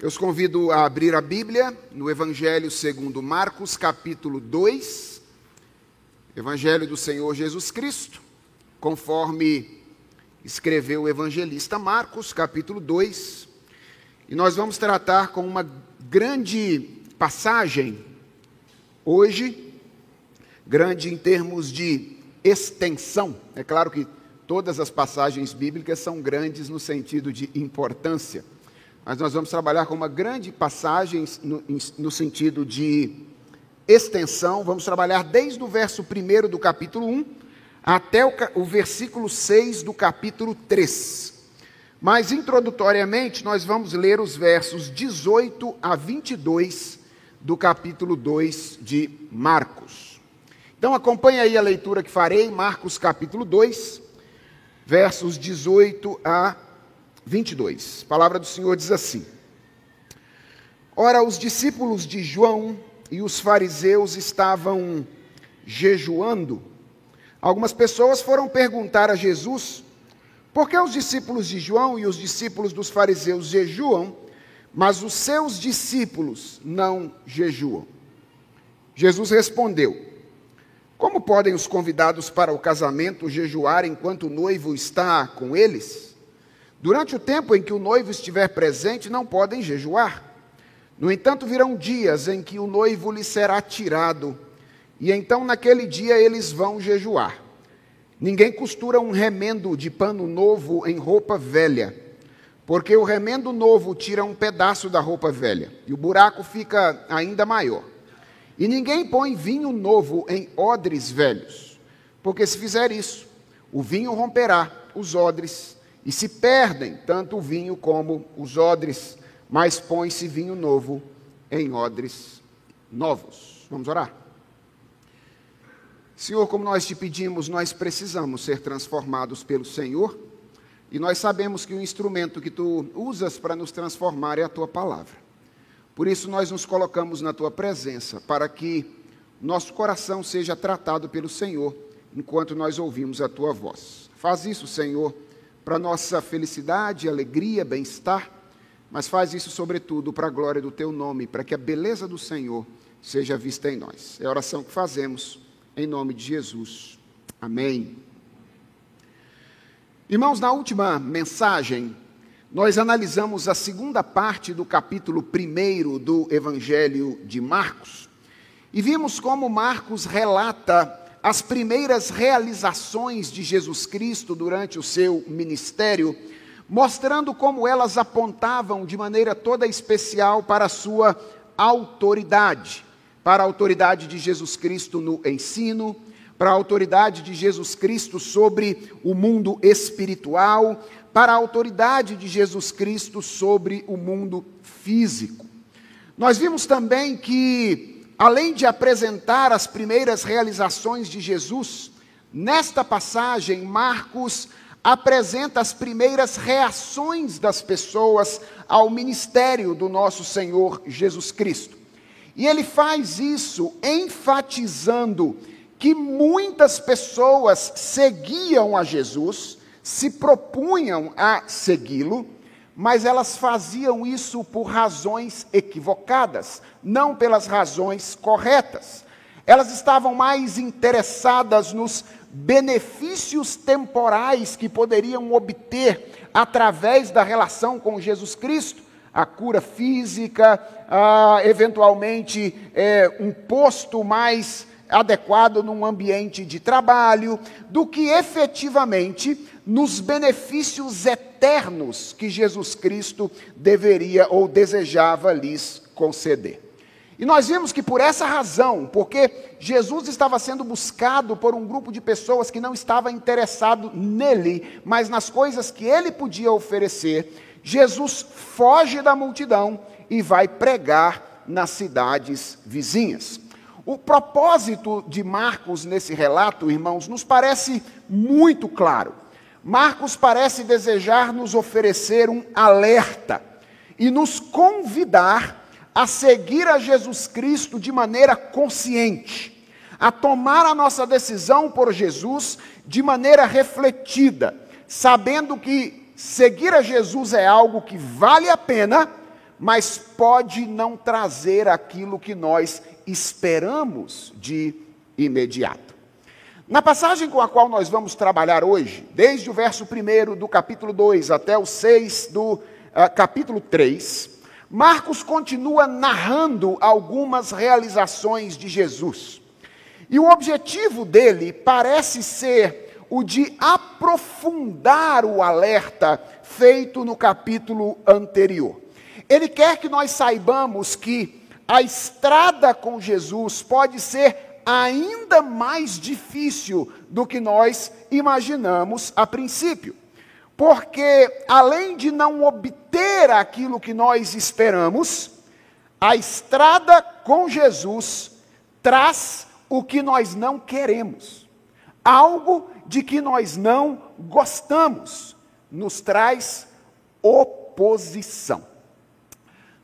Eu os convido a abrir a Bíblia no Evangelho segundo Marcos, capítulo 2, Evangelho do Senhor Jesus Cristo, conforme escreveu o evangelista Marcos, capítulo 2. E nós vamos tratar com uma grande passagem hoje, grande em termos de extensão. É claro que todas as passagens bíblicas são grandes no sentido de importância mas nós vamos trabalhar com uma grande passagem no, no sentido de extensão. Vamos trabalhar desde o verso 1 do capítulo 1 até o, o versículo 6 do capítulo 3. Mas, introdutoriamente, nós vamos ler os versos 18 a 22 do capítulo 2 de Marcos. Então, acompanhe aí a leitura que farei, Marcos capítulo 2, versos 18 a 22. A palavra do Senhor diz assim: Ora, os discípulos de João e os fariseus estavam jejuando. Algumas pessoas foram perguntar a Jesus por que os discípulos de João e os discípulos dos fariseus jejuam, mas os seus discípulos não jejuam. Jesus respondeu: Como podem os convidados para o casamento jejuar enquanto o noivo está com eles? Durante o tempo em que o noivo estiver presente, não podem jejuar. No entanto, virão dias em que o noivo lhe será tirado, e então naquele dia eles vão jejuar. Ninguém costura um remendo de pano novo em roupa velha, porque o remendo novo tira um pedaço da roupa velha, e o buraco fica ainda maior. E ninguém põe vinho novo em odres velhos, porque se fizer isso, o vinho romperá os odres e se perdem tanto o vinho como os odres, mas põe-se vinho novo em odres novos. Vamos orar? Senhor, como nós te pedimos, nós precisamos ser transformados pelo Senhor, e nós sabemos que o instrumento que tu usas para nos transformar é a tua palavra. Por isso nós nos colocamos na tua presença, para que nosso coração seja tratado pelo Senhor, enquanto nós ouvimos a tua voz. Faz isso, Senhor para nossa felicidade, alegria, bem-estar, mas faz isso sobretudo para a glória do teu nome, para que a beleza do Senhor seja vista em nós. É a oração que fazemos em nome de Jesus. Amém. Irmãos, na última mensagem, nós analisamos a segunda parte do capítulo 1 do Evangelho de Marcos e vimos como Marcos relata as primeiras realizações de Jesus Cristo durante o seu ministério, mostrando como elas apontavam de maneira toda especial para a sua autoridade, para a autoridade de Jesus Cristo no ensino, para a autoridade de Jesus Cristo sobre o mundo espiritual, para a autoridade de Jesus Cristo sobre o mundo físico. Nós vimos também que além de apresentar as primeiras realizações de Jesus, nesta passagem, Marcos apresenta as primeiras reações das pessoas ao ministério do nosso Senhor Jesus Cristo. E ele faz isso enfatizando que muitas pessoas seguiam a Jesus, se propunham a segui-lo, mas elas faziam isso por razões equivocadas, não pelas razões corretas. Elas estavam mais interessadas nos benefícios temporais que poderiam obter através da relação com Jesus Cristo, a cura física, eventualmente é, um posto mais adequado num ambiente de trabalho, do que efetivamente nos benefícios eternos que Jesus Cristo deveria ou desejava lhes conceder. E nós vimos que por essa razão, porque Jesus estava sendo buscado por um grupo de pessoas que não estava interessado nele, mas nas coisas que ele podia oferecer, Jesus foge da multidão e vai pregar nas cidades vizinhas. O propósito de Marcos nesse relato, irmãos, nos parece muito claro. Marcos parece desejar nos oferecer um alerta e nos convidar a seguir a Jesus Cristo de maneira consciente, a tomar a nossa decisão por Jesus de maneira refletida, sabendo que seguir a Jesus é algo que vale a pena, mas pode não trazer aquilo que nós esperamos de imediato. Na passagem com a qual nós vamos trabalhar hoje, desde o verso 1 do capítulo 2 até o 6 do uh, capítulo 3, Marcos continua narrando algumas realizações de Jesus. E o objetivo dele parece ser o de aprofundar o alerta feito no capítulo anterior. Ele quer que nós saibamos que a estrada com Jesus pode ser ainda mais difícil do que nós imaginamos a princípio. Porque, além de não obter aquilo que nós esperamos, a estrada com Jesus traz o que nós não queremos, algo de que nós não gostamos, nos traz oposição.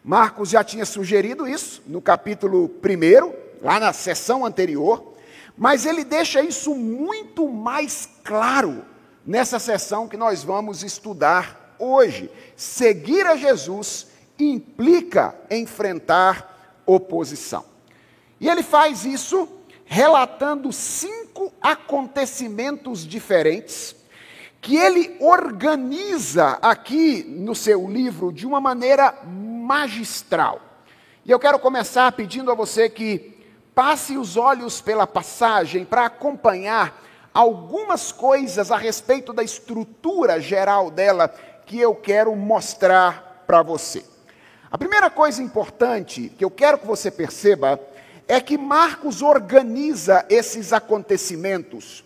Marcos já tinha sugerido isso no capítulo 1, lá na sessão anterior, mas ele deixa isso muito mais claro nessa sessão que nós vamos estudar hoje. Seguir a Jesus implica enfrentar oposição. E ele faz isso relatando cinco acontecimentos diferentes que ele organiza aqui no seu livro de uma maneira magistral. E eu quero começar pedindo a você que passe os olhos pela passagem para acompanhar algumas coisas a respeito da estrutura geral dela que eu quero mostrar para você. A primeira coisa importante que eu quero que você perceba é que Marcos organiza esses acontecimentos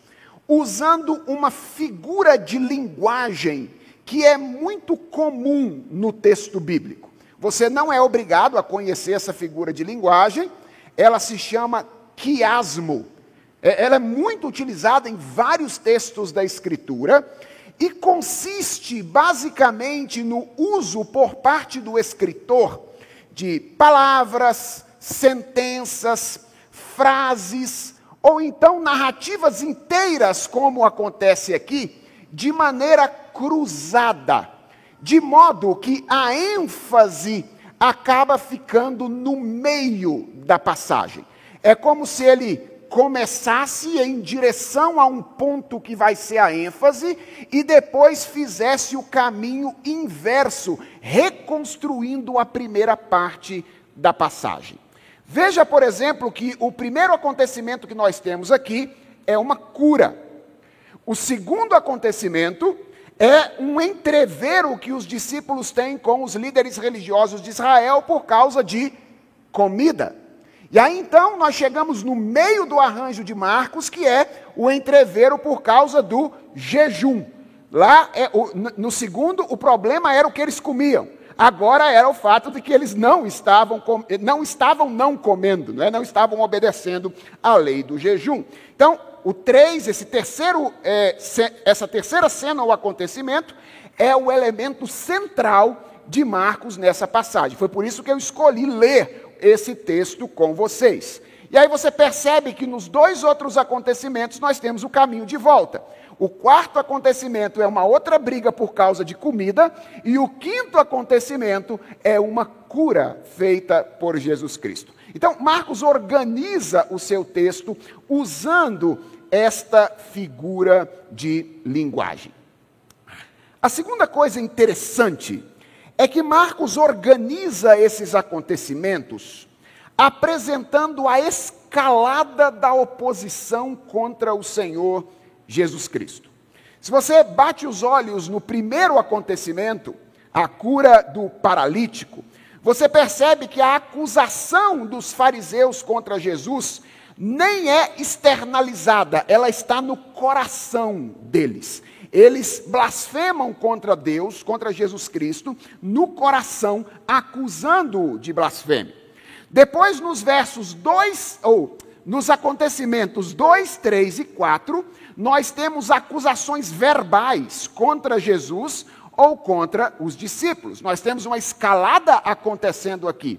usando uma figura de linguagem que é muito comum no texto bíblico. Você não é obrigado a conhecer essa figura de linguagem, ela se chama quiasmo. É, ela é muito utilizada em vários textos da Escritura e consiste basicamente no uso por parte do escritor de palavras, sentenças, frases ou então narrativas inteiras, como acontece aqui, de maneira cruzada de modo que a ênfase acaba ficando no meio da passagem. É como se ele começasse em direção a um ponto que vai ser a ênfase e depois fizesse o caminho inverso, reconstruindo a primeira parte da passagem. Veja, por exemplo, que o primeiro acontecimento que nós temos aqui é uma cura. O segundo acontecimento é um entrevero que os discípulos têm com os líderes religiosos de Israel por causa de comida. E aí então nós chegamos no meio do arranjo de Marcos, que é o entrevero por causa do jejum. Lá, é, no segundo, o problema era o que eles comiam. Agora era o fato de que eles não estavam, não estavam não comendo, não, é? não estavam obedecendo à lei do jejum. Então, o 3, esse terceiro, é, essa terceira cena ou acontecimento, é o elemento central de Marcos nessa passagem. Foi por isso que eu escolhi ler esse texto com vocês. E aí você percebe que nos dois outros acontecimentos nós temos o caminho de volta. O quarto acontecimento é uma outra briga por causa de comida, e o quinto acontecimento é uma cura feita por Jesus Cristo. Então, Marcos organiza o seu texto usando esta figura de linguagem. A segunda coisa interessante é que Marcos organiza esses acontecimentos apresentando a escalada da oposição contra o Senhor Jesus Cristo. Se você bate os olhos no primeiro acontecimento, a cura do paralítico, você percebe que a acusação dos fariseus contra Jesus nem é externalizada, ela está no coração deles. Eles blasfemam contra Deus, contra Jesus Cristo, no coração, acusando-o de blasfêmia. Depois, nos versos 2, ou nos acontecimentos 2, 3 e 4, nós temos acusações verbais contra Jesus ou contra os discípulos. Nós temos uma escalada acontecendo aqui.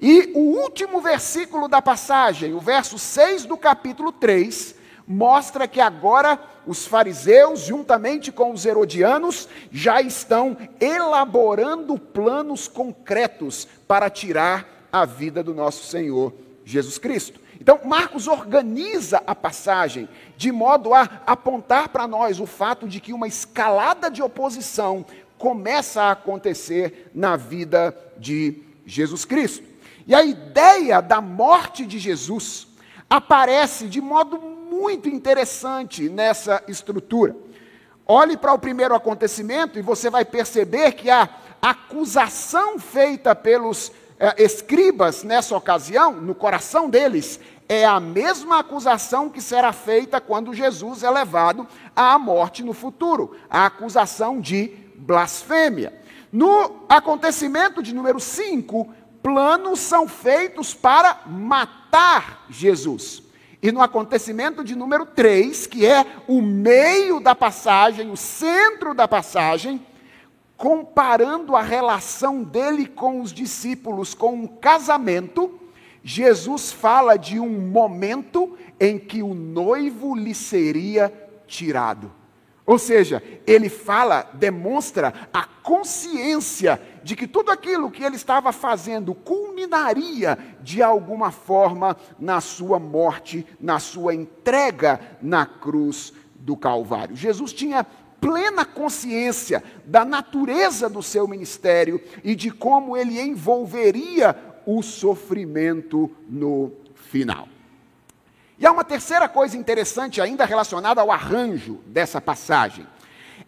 E o último versículo da passagem, o verso 6 do capítulo 3, mostra que agora os fariseus, juntamente com os herodianos, já estão elaborando planos concretos para tirar a vida do nosso Senhor Jesus Cristo. Então, Marcos organiza a passagem de modo a apontar para nós o fato de que uma escalada de oposição começa a acontecer na vida de Jesus Cristo. E a ideia da morte de Jesus aparece de modo muito interessante nessa estrutura. Olhe para o primeiro acontecimento e você vai perceber que a acusação feita pelos eh, escribas nessa ocasião, no coração deles, é a mesma acusação que será feita quando Jesus é levado à morte no futuro a acusação de blasfêmia. No acontecimento de número 5, planos são feitos para matar Jesus. E no acontecimento de número 3, que é o meio da passagem, o centro da passagem, comparando a relação dele com os discípulos com um casamento, Jesus fala de um momento em que o noivo lhe seria tirado. Ou seja, ele fala, demonstra a consciência de que tudo aquilo que ele estava fazendo culminaria de alguma forma na sua morte, na sua entrega na cruz do Calvário. Jesus tinha plena consciência da natureza do seu ministério e de como ele envolveria o sofrimento no final. E há uma terceira coisa interessante ainda relacionada ao arranjo dessa passagem.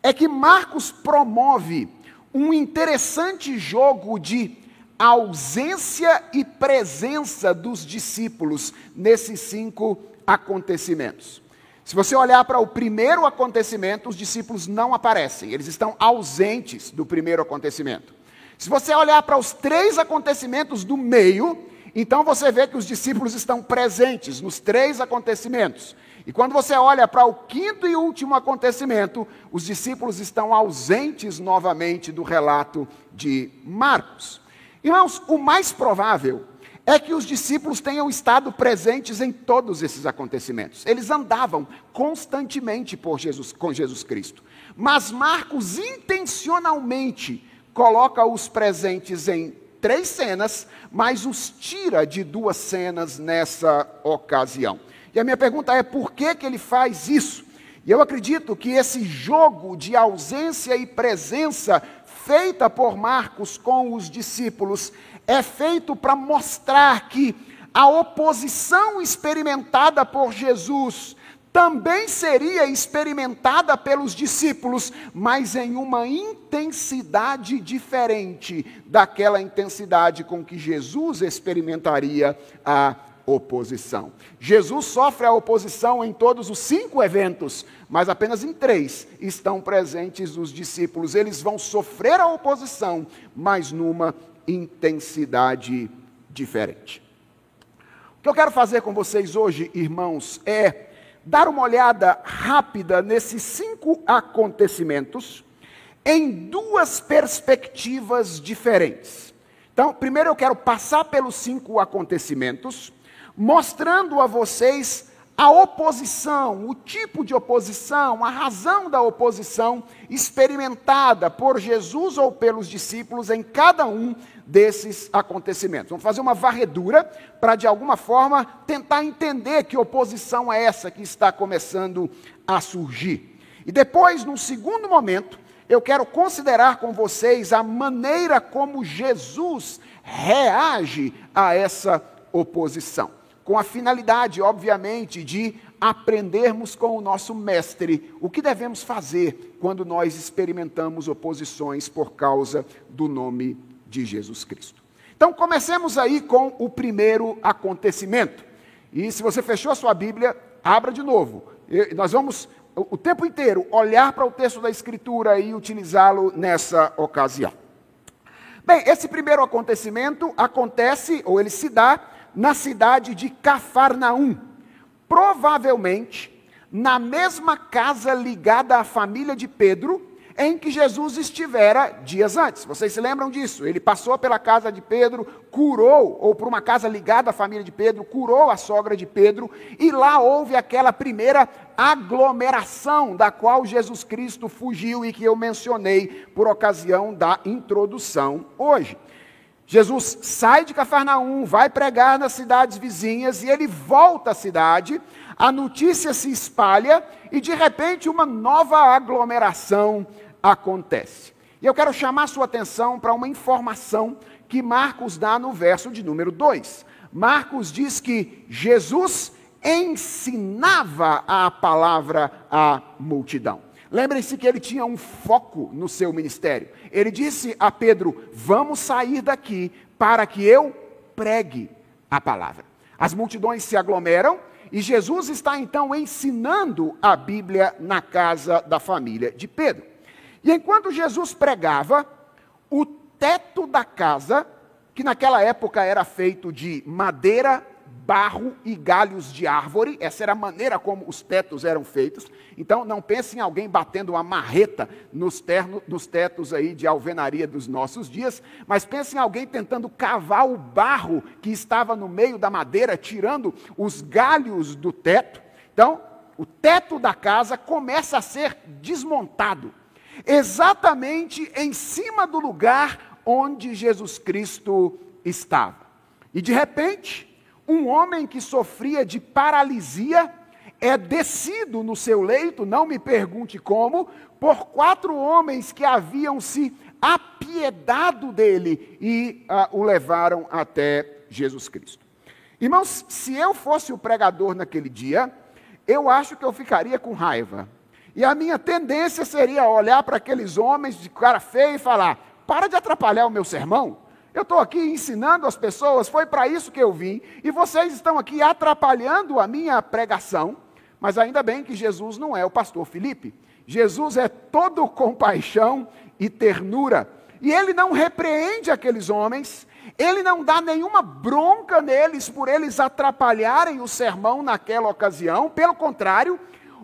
É que Marcos promove um interessante jogo de ausência e presença dos discípulos nesses cinco acontecimentos. Se você olhar para o primeiro acontecimento, os discípulos não aparecem, eles estão ausentes do primeiro acontecimento. Se você olhar para os três acontecimentos do meio, então você vê que os discípulos estão presentes nos três acontecimentos. E quando você olha para o quinto e último acontecimento, os discípulos estão ausentes novamente do relato de Marcos. Irmãos, o mais provável é que os discípulos tenham estado presentes em todos esses acontecimentos. Eles andavam constantemente por Jesus, com Jesus Cristo. Mas Marcos intencionalmente coloca-os presentes em três cenas, mas os tira de duas cenas nessa ocasião. E a minha pergunta é: por que, que ele faz isso? E eu acredito que esse jogo de ausência e presença feita por Marcos com os discípulos é feito para mostrar que a oposição experimentada por Jesus também seria experimentada pelos discípulos, mas em uma intensidade diferente daquela intensidade com que Jesus experimentaria a oposição. Jesus sofre a oposição em todos os cinco eventos, mas apenas em três estão presentes os discípulos. Eles vão sofrer a oposição, mas numa intensidade diferente. O que eu quero fazer com vocês hoje, irmãos, é dar uma olhada rápida nesses cinco acontecimentos em duas perspectivas diferentes. Então, primeiro eu quero passar pelos cinco acontecimentos, mostrando a vocês a oposição, o tipo de oposição, a razão da oposição experimentada por Jesus ou pelos discípulos em cada um desses acontecimentos. Vamos fazer uma varredura para, de alguma forma, tentar entender que oposição é essa que está começando a surgir. E depois, num segundo momento, eu quero considerar com vocês a maneira como Jesus reage a essa oposição com a finalidade, obviamente, de aprendermos com o nosso mestre o que devemos fazer quando nós experimentamos oposições por causa do nome de Jesus Cristo. Então, comecemos aí com o primeiro acontecimento. E se você fechou a sua Bíblia, abra de novo. nós vamos o tempo inteiro olhar para o texto da Escritura e utilizá-lo nessa ocasião. Bem, esse primeiro acontecimento acontece, ou ele se dá, na cidade de Cafarnaum, provavelmente na mesma casa ligada à família de Pedro, em que Jesus estivera dias antes. Vocês se lembram disso? Ele passou pela casa de Pedro, curou, ou por uma casa ligada à família de Pedro, curou a sogra de Pedro, e lá houve aquela primeira aglomeração da qual Jesus Cristo fugiu e que eu mencionei por ocasião da introdução hoje. Jesus sai de Cafarnaum, vai pregar nas cidades vizinhas e ele volta à cidade, a notícia se espalha e de repente uma nova aglomeração acontece. E eu quero chamar sua atenção para uma informação que Marcos dá no verso de número 2. Marcos diz que Jesus ensinava a palavra à multidão. Lembrem-se que ele tinha um foco no seu ministério. Ele disse a Pedro: Vamos sair daqui para que eu pregue a palavra. As multidões se aglomeram e Jesus está então ensinando a Bíblia na casa da família de Pedro. E enquanto Jesus pregava, o teto da casa, que naquela época era feito de madeira barro e galhos de árvore, essa era a maneira como os tetos eram feitos. Então, não pense em alguém batendo uma marreta nos, terno, nos tetos aí de alvenaria dos nossos dias, mas pense em alguém tentando cavar o barro que estava no meio da madeira, tirando os galhos do teto. Então, o teto da casa começa a ser desmontado, exatamente em cima do lugar onde Jesus Cristo estava. E de repente, um homem que sofria de paralisia é descido no seu leito, não me pergunte como, por quatro homens que haviam se apiedado dele e uh, o levaram até Jesus Cristo. Irmãos, se eu fosse o pregador naquele dia, eu acho que eu ficaria com raiva. E a minha tendência seria olhar para aqueles homens de cara feia e falar: para de atrapalhar o meu sermão. Eu estou aqui ensinando as pessoas, foi para isso que eu vim, e vocês estão aqui atrapalhando a minha pregação, mas ainda bem que Jesus não é o pastor Felipe. Jesus é todo compaixão e ternura, e ele não repreende aqueles homens, ele não dá nenhuma bronca neles por eles atrapalharem o sermão naquela ocasião, pelo contrário,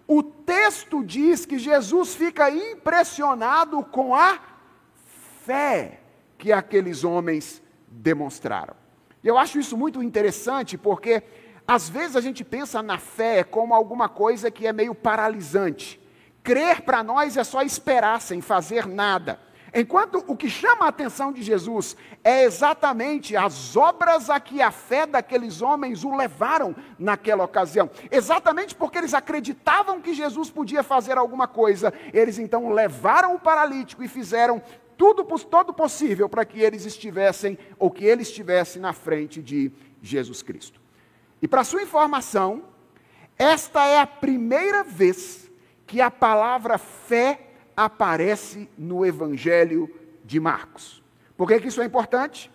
o texto diz que Jesus fica impressionado com a fé que aqueles homens demonstraram. E eu acho isso muito interessante porque às vezes a gente pensa na fé como alguma coisa que é meio paralisante. Crer para nós é só esperar sem fazer nada. Enquanto o que chama a atenção de Jesus é exatamente as obras a que a fé daqueles homens o levaram naquela ocasião. Exatamente porque eles acreditavam que Jesus podia fazer alguma coisa, eles então levaram o paralítico e fizeram tudo todo possível para que eles estivessem, ou que ele estivesse na frente de Jesus Cristo. E para sua informação, esta é a primeira vez que a palavra fé aparece no Evangelho de Marcos. Por que, que isso é importante?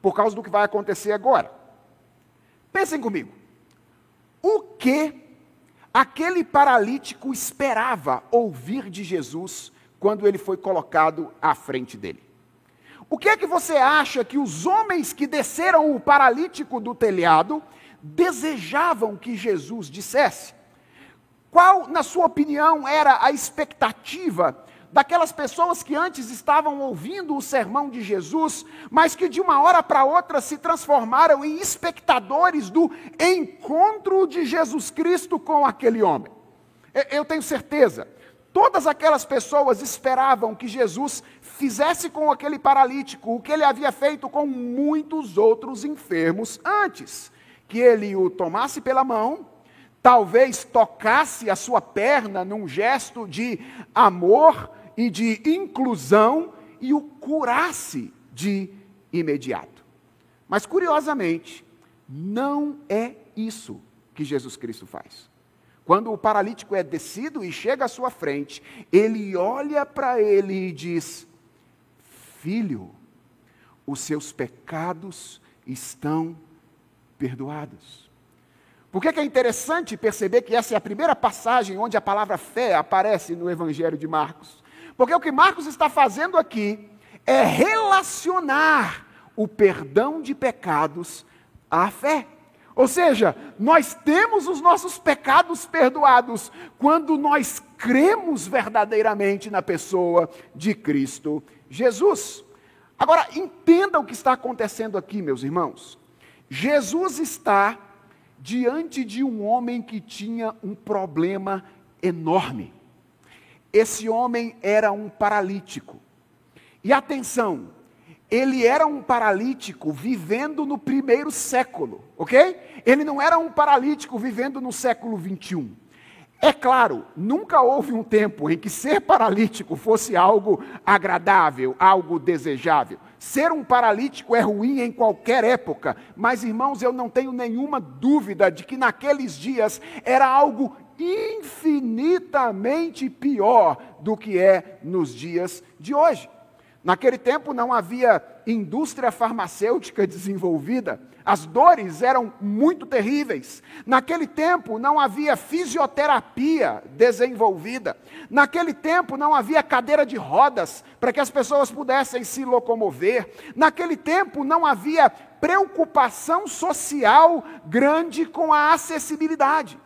Por causa do que vai acontecer agora. Pensem comigo. O que aquele paralítico esperava ouvir de Jesus quando ele foi colocado à frente dele. O que é que você acha que os homens que desceram o paralítico do telhado desejavam que Jesus dissesse? Qual, na sua opinião, era a expectativa daquelas pessoas que antes estavam ouvindo o sermão de Jesus, mas que de uma hora para outra se transformaram em espectadores do encontro de Jesus Cristo com aquele homem? Eu tenho certeza Todas aquelas pessoas esperavam que Jesus fizesse com aquele paralítico o que ele havia feito com muitos outros enfermos antes: que ele o tomasse pela mão, talvez tocasse a sua perna num gesto de amor e de inclusão e o curasse de imediato. Mas curiosamente, não é isso que Jesus Cristo faz. Quando o paralítico é descido e chega à sua frente, ele olha para ele e diz: Filho, os seus pecados estão perdoados. Por que, é interessante perceber que essa é a primeira passagem onde a palavra fé aparece no Evangelho de Marcos? Porque o que Marcos está fazendo aqui é relacionar o perdão de pecados à fé. Ou seja, nós temos os nossos pecados perdoados quando nós cremos verdadeiramente na pessoa de Cristo Jesus. Agora, entenda o que está acontecendo aqui, meus irmãos. Jesus está diante de um homem que tinha um problema enorme. Esse homem era um paralítico. E atenção, ele era um paralítico vivendo no primeiro século, ok? Ele não era um paralítico vivendo no século 21. É claro, nunca houve um tempo em que ser paralítico fosse algo agradável, algo desejável. Ser um paralítico é ruim em qualquer época, mas irmãos, eu não tenho nenhuma dúvida de que naqueles dias era algo infinitamente pior do que é nos dias de hoje. Naquele tempo não havia indústria farmacêutica desenvolvida, as dores eram muito terríveis. Naquele tempo não havia fisioterapia desenvolvida. Naquele tempo não havia cadeira de rodas para que as pessoas pudessem se locomover. Naquele tempo não havia preocupação social grande com a acessibilidade.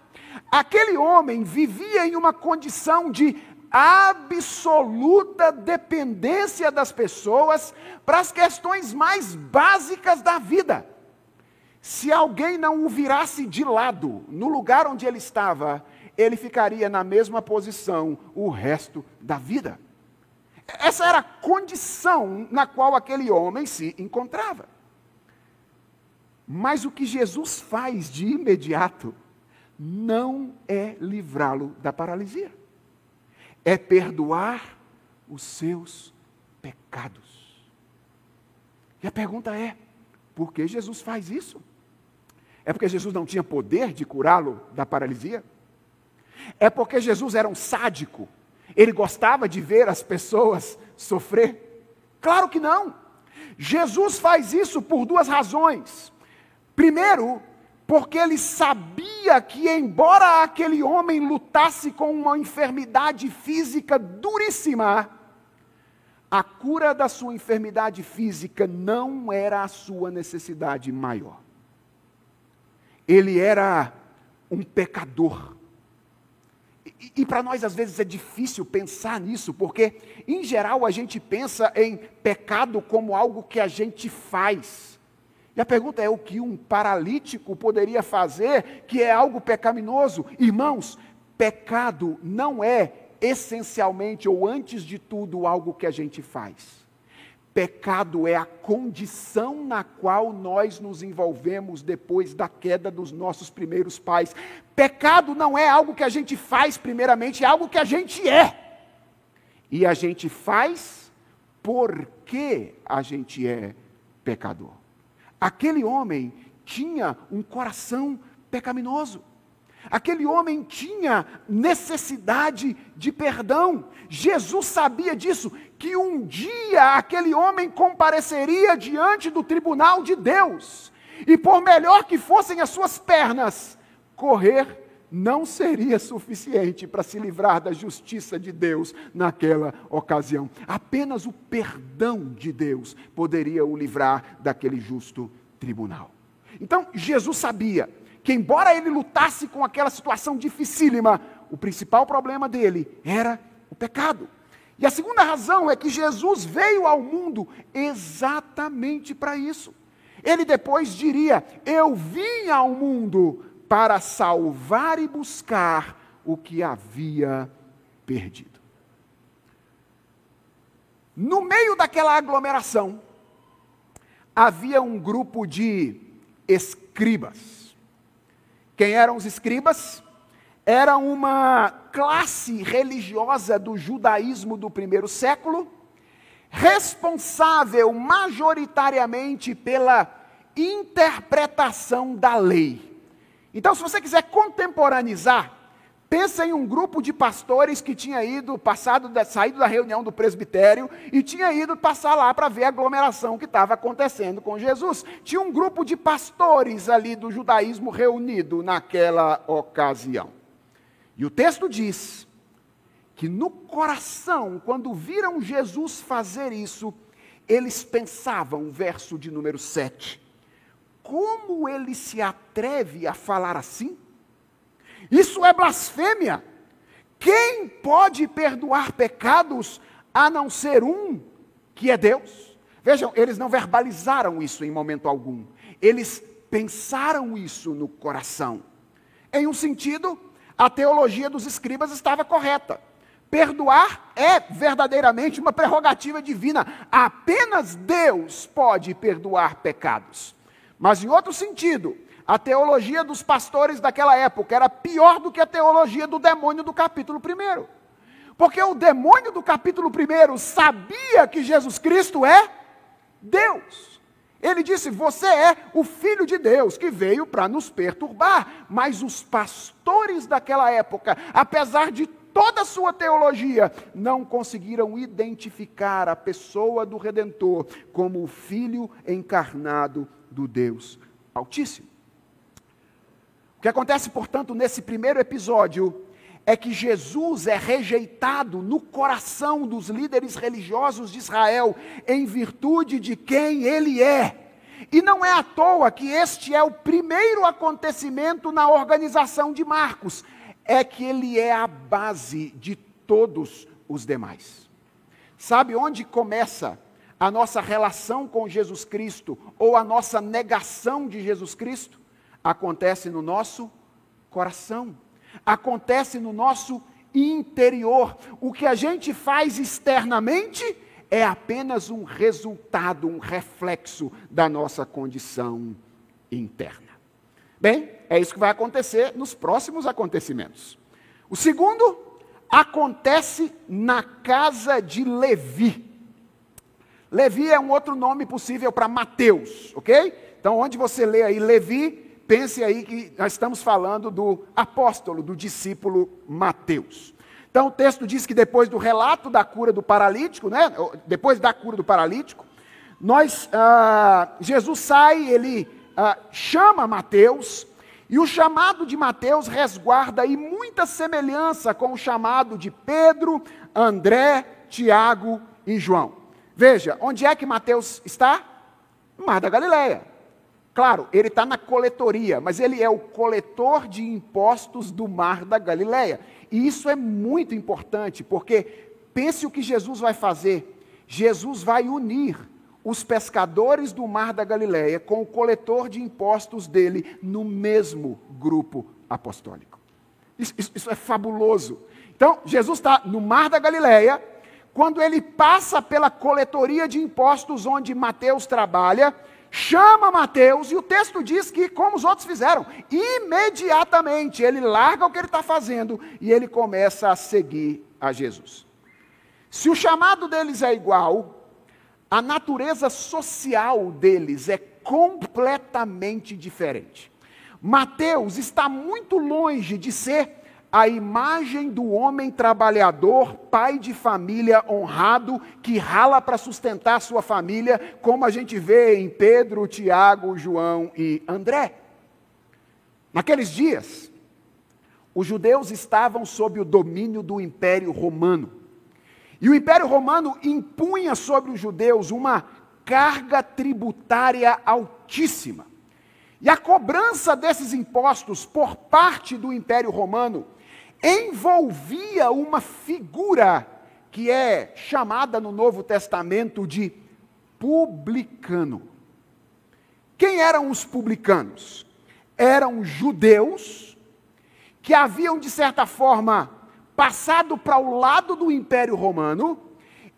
Aquele homem vivia em uma condição de absoluta dependência das pessoas para as questões mais básicas da vida. Se alguém não o virasse de lado, no lugar onde ele estava, ele ficaria na mesma posição o resto da vida. Essa era a condição na qual aquele homem se encontrava. Mas o que Jesus faz de imediato não é livrá-lo da paralisia, é perdoar os seus pecados. E a pergunta é: por que Jesus faz isso? É porque Jesus não tinha poder de curá-lo da paralisia? É porque Jesus era um sádico? Ele gostava de ver as pessoas sofrer? Claro que não. Jesus faz isso por duas razões. Primeiro, porque ele sabia que, embora aquele homem lutasse com uma enfermidade física duríssima, a cura da sua enfermidade física não era a sua necessidade maior ele era um pecador. E, e para nós, às vezes, é difícil pensar nisso, porque, em geral, a gente pensa em pecado como algo que a gente faz. E a pergunta é: o que um paralítico poderia fazer que é algo pecaminoso? Irmãos, pecado não é essencialmente ou antes de tudo algo que a gente faz. Pecado é a condição na qual nós nos envolvemos depois da queda dos nossos primeiros pais. Pecado não é algo que a gente faz, primeiramente, é algo que a gente é. E a gente faz porque a gente é pecador. Aquele homem tinha um coração pecaminoso. Aquele homem tinha necessidade de perdão. Jesus sabia disso, que um dia aquele homem compareceria diante do tribunal de Deus. E por melhor que fossem as suas pernas, correr não seria suficiente para se livrar da justiça de Deus naquela ocasião. Apenas o perdão de Deus poderia o livrar daquele justo tribunal. Então, Jesus sabia que, embora ele lutasse com aquela situação dificílima, o principal problema dele era o pecado. E a segunda razão é que Jesus veio ao mundo exatamente para isso. Ele depois diria: Eu vim ao mundo para salvar e buscar o que havia perdido. No meio daquela aglomeração, havia um grupo de escribas. Quem eram os escribas? Era uma classe religiosa do judaísmo do primeiro século, responsável majoritariamente pela interpretação da lei. Então, se você quiser contemporaneizar Pensa em um grupo de pastores que tinha ido, passado, saído da reunião do presbitério e tinha ido passar lá para ver a aglomeração que estava acontecendo com Jesus. Tinha um grupo de pastores ali do judaísmo reunido naquela ocasião. E o texto diz que no coração, quando viram Jesus fazer isso, eles pensavam, verso de número 7, como ele se atreve a falar assim? Isso é blasfêmia. Quem pode perdoar pecados a não ser um, que é Deus? Vejam, eles não verbalizaram isso em momento algum. Eles pensaram isso no coração. Em um sentido, a teologia dos escribas estava correta. Perdoar é verdadeiramente uma prerrogativa divina. Apenas Deus pode perdoar pecados. Mas, em outro sentido, a teologia dos pastores daquela época era pior do que a teologia do demônio do capítulo 1. Porque o demônio do capítulo 1 sabia que Jesus Cristo é Deus. Ele disse: Você é o filho de Deus que veio para nos perturbar. Mas os pastores daquela época, apesar de toda a sua teologia, não conseguiram identificar a pessoa do Redentor como o Filho encarnado do Deus Altíssimo. O que acontece, portanto, nesse primeiro episódio é que Jesus é rejeitado no coração dos líderes religiosos de Israel em virtude de quem ele é. E não é à toa que este é o primeiro acontecimento na organização de Marcos é que ele é a base de todos os demais. Sabe onde começa a nossa relação com Jesus Cristo ou a nossa negação de Jesus Cristo? Acontece no nosso coração, acontece no nosso interior. O que a gente faz externamente é apenas um resultado, um reflexo da nossa condição interna. Bem, é isso que vai acontecer nos próximos acontecimentos. O segundo acontece na casa de Levi. Levi é um outro nome possível para Mateus, ok? Então, onde você lê aí Levi, pense aí que nós estamos falando do apóstolo, do discípulo Mateus. Então, o texto diz que depois do relato da cura do paralítico, né? Depois da cura do paralítico, nós, ah, Jesus sai, ele ah, chama Mateus, e o chamado de Mateus resguarda aí muita semelhança com o chamado de Pedro, André, Tiago e João. Veja, onde é que Mateus está? No Mar da Galileia. Claro, ele está na coletoria, mas ele é o coletor de impostos do Mar da Galileia. E isso é muito importante, porque pense o que Jesus vai fazer. Jesus vai unir os pescadores do mar da Galileia com o coletor de impostos dele no mesmo grupo apostólico. Isso, isso, isso é fabuloso. Então, Jesus está no mar da Galileia, quando ele passa pela coletoria de impostos onde Mateus trabalha, chama Mateus, e o texto diz que, como os outros fizeram, imediatamente ele larga o que ele está fazendo e ele começa a seguir a Jesus. Se o chamado deles é igual, a natureza social deles é completamente diferente. Mateus está muito longe de ser a imagem do homem trabalhador, pai de família honrado, que rala para sustentar sua família, como a gente vê em Pedro, Tiago, João e André. Naqueles dias, os judeus estavam sob o domínio do Império Romano. E o Império Romano impunha sobre os judeus uma carga tributária altíssima. E a cobrança desses impostos por parte do Império Romano envolvia uma figura que é chamada no Novo Testamento de publicano. Quem eram os publicanos? Eram judeus que haviam, de certa forma, passado para o lado do Império Romano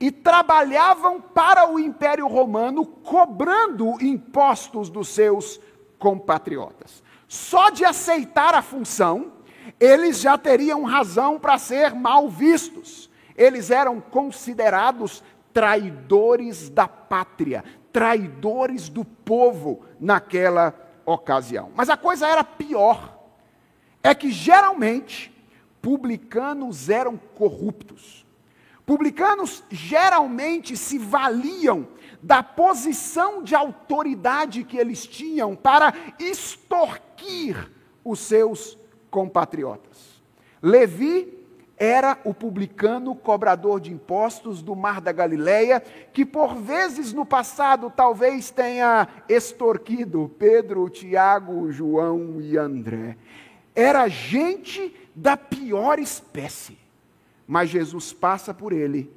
e trabalhavam para o Império Romano cobrando impostos dos seus compatriotas. Só de aceitar a função, eles já teriam razão para ser mal vistos. Eles eram considerados traidores da pátria, traidores do povo naquela ocasião. Mas a coisa era pior. É que geralmente publicanos eram corruptos. Publicanos geralmente se valiam da posição de autoridade que eles tinham para extorquir os seus compatriotas. Levi era o publicano cobrador de impostos do Mar da Galileia, que por vezes no passado talvez tenha extorquido Pedro, Tiago, João e André. Era gente da pior espécie. mas Jesus passa por ele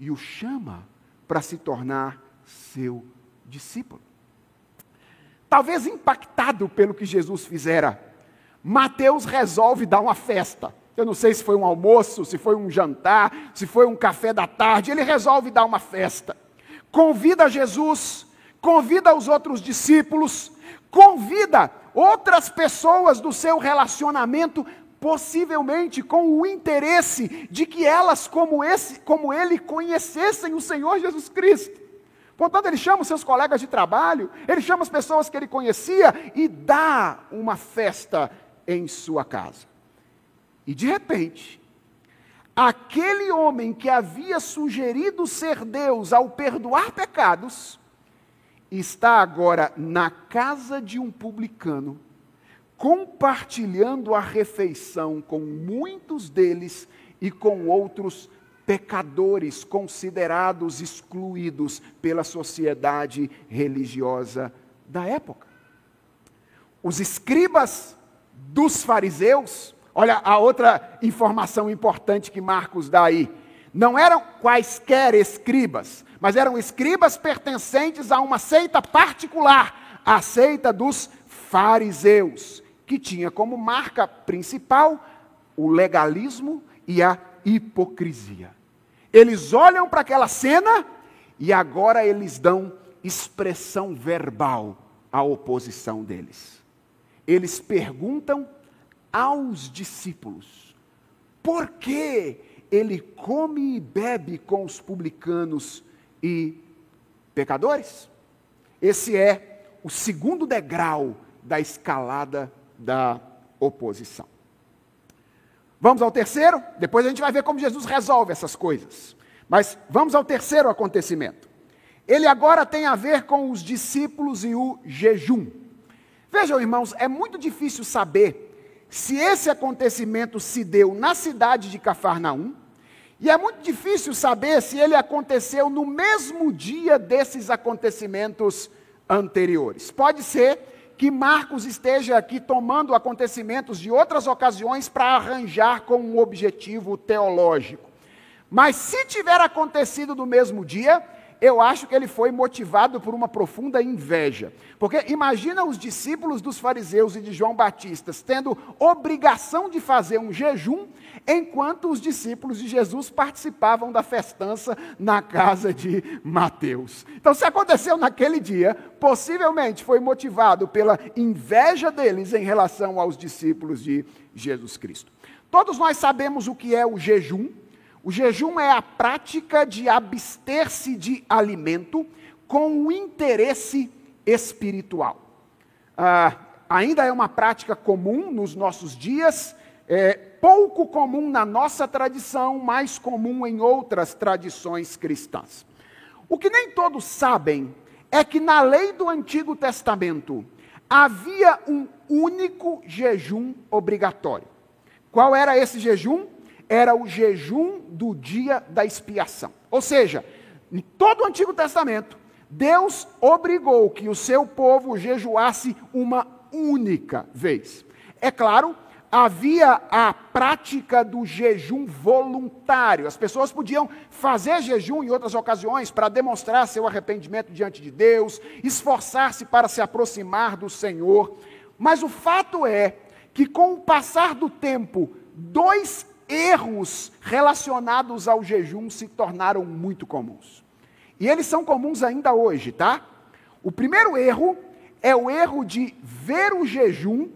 e o chama para se tornar seu discípulo. Talvez impactado pelo que Jesus fizera, Mateus resolve dar uma festa. Eu não sei se foi um almoço, se foi um jantar, se foi um café da tarde. Ele resolve dar uma festa. Convida Jesus, convida os outros discípulos, convida outras pessoas do seu relacionamento, possivelmente com o interesse de que elas, como, esse, como ele, conhecessem o Senhor Jesus Cristo. Portanto, ele chama os seus colegas de trabalho, ele chama as pessoas que ele conhecia e dá uma festa em sua casa. E de repente, aquele homem que havia sugerido ser Deus ao perdoar pecados, está agora na casa de um publicano, compartilhando a refeição com muitos deles e com outros pecadores considerados excluídos pela sociedade religiosa da época. Os escribas dos fariseus, olha a outra informação importante que Marcos dá aí, não eram quaisquer escribas, mas eram escribas pertencentes a uma seita particular, a seita dos fariseus, que tinha como marca principal o legalismo e a hipocrisia. Eles olham para aquela cena e agora eles dão expressão verbal à oposição deles. Eles perguntam aos discípulos: por que ele come e bebe com os publicanos e pecadores? Esse é o segundo degrau da escalada da oposição. Vamos ao terceiro? Depois a gente vai ver como Jesus resolve essas coisas. Mas vamos ao terceiro acontecimento. Ele agora tem a ver com os discípulos e o jejum. Vejam, irmãos, é muito difícil saber se esse acontecimento se deu na cidade de Cafarnaum, e é muito difícil saber se ele aconteceu no mesmo dia desses acontecimentos anteriores. Pode ser que Marcos esteja aqui tomando acontecimentos de outras ocasiões para arranjar com um objetivo teológico. Mas se tiver acontecido no mesmo dia, eu acho que ele foi motivado por uma profunda inveja. Porque imagina os discípulos dos fariseus e de João Batista tendo obrigação de fazer um jejum, enquanto os discípulos de Jesus participavam da festança na casa de Mateus. Então, se aconteceu naquele dia, possivelmente foi motivado pela inveja deles em relação aos discípulos de Jesus Cristo. Todos nós sabemos o que é o jejum. O jejum é a prática de abster-se de alimento com o interesse espiritual. Ah, ainda é uma prática comum nos nossos dias, é pouco comum na nossa tradição, mais comum em outras tradições cristãs. O que nem todos sabem é que na lei do Antigo Testamento havia um único jejum obrigatório. Qual era esse jejum? Era o jejum do dia da expiação. Ou seja, em todo o Antigo Testamento, Deus obrigou que o seu povo jejuasse uma única vez. É claro, havia a prática do jejum voluntário. As pessoas podiam fazer jejum em outras ocasiões para demonstrar seu arrependimento diante de Deus, esforçar-se para se aproximar do Senhor. Mas o fato é que, com o passar do tempo, dois erros relacionados ao jejum se tornaram muito comuns. E eles são comuns ainda hoje, tá? O primeiro erro é o erro de ver o jejum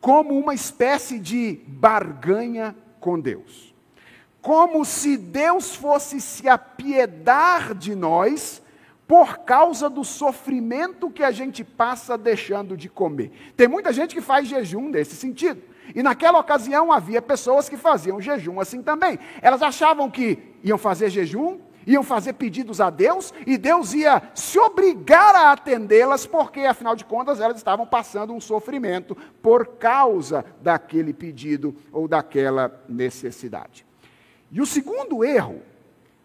como uma espécie de barganha com Deus. Como se Deus fosse se apiedar de nós por causa do sofrimento que a gente passa deixando de comer. Tem muita gente que faz jejum nesse sentido. E naquela ocasião havia pessoas que faziam jejum assim também. Elas achavam que iam fazer jejum, iam fazer pedidos a Deus e Deus ia se obrigar a atendê-las, porque afinal de contas elas estavam passando um sofrimento por causa daquele pedido ou daquela necessidade. E o segundo erro,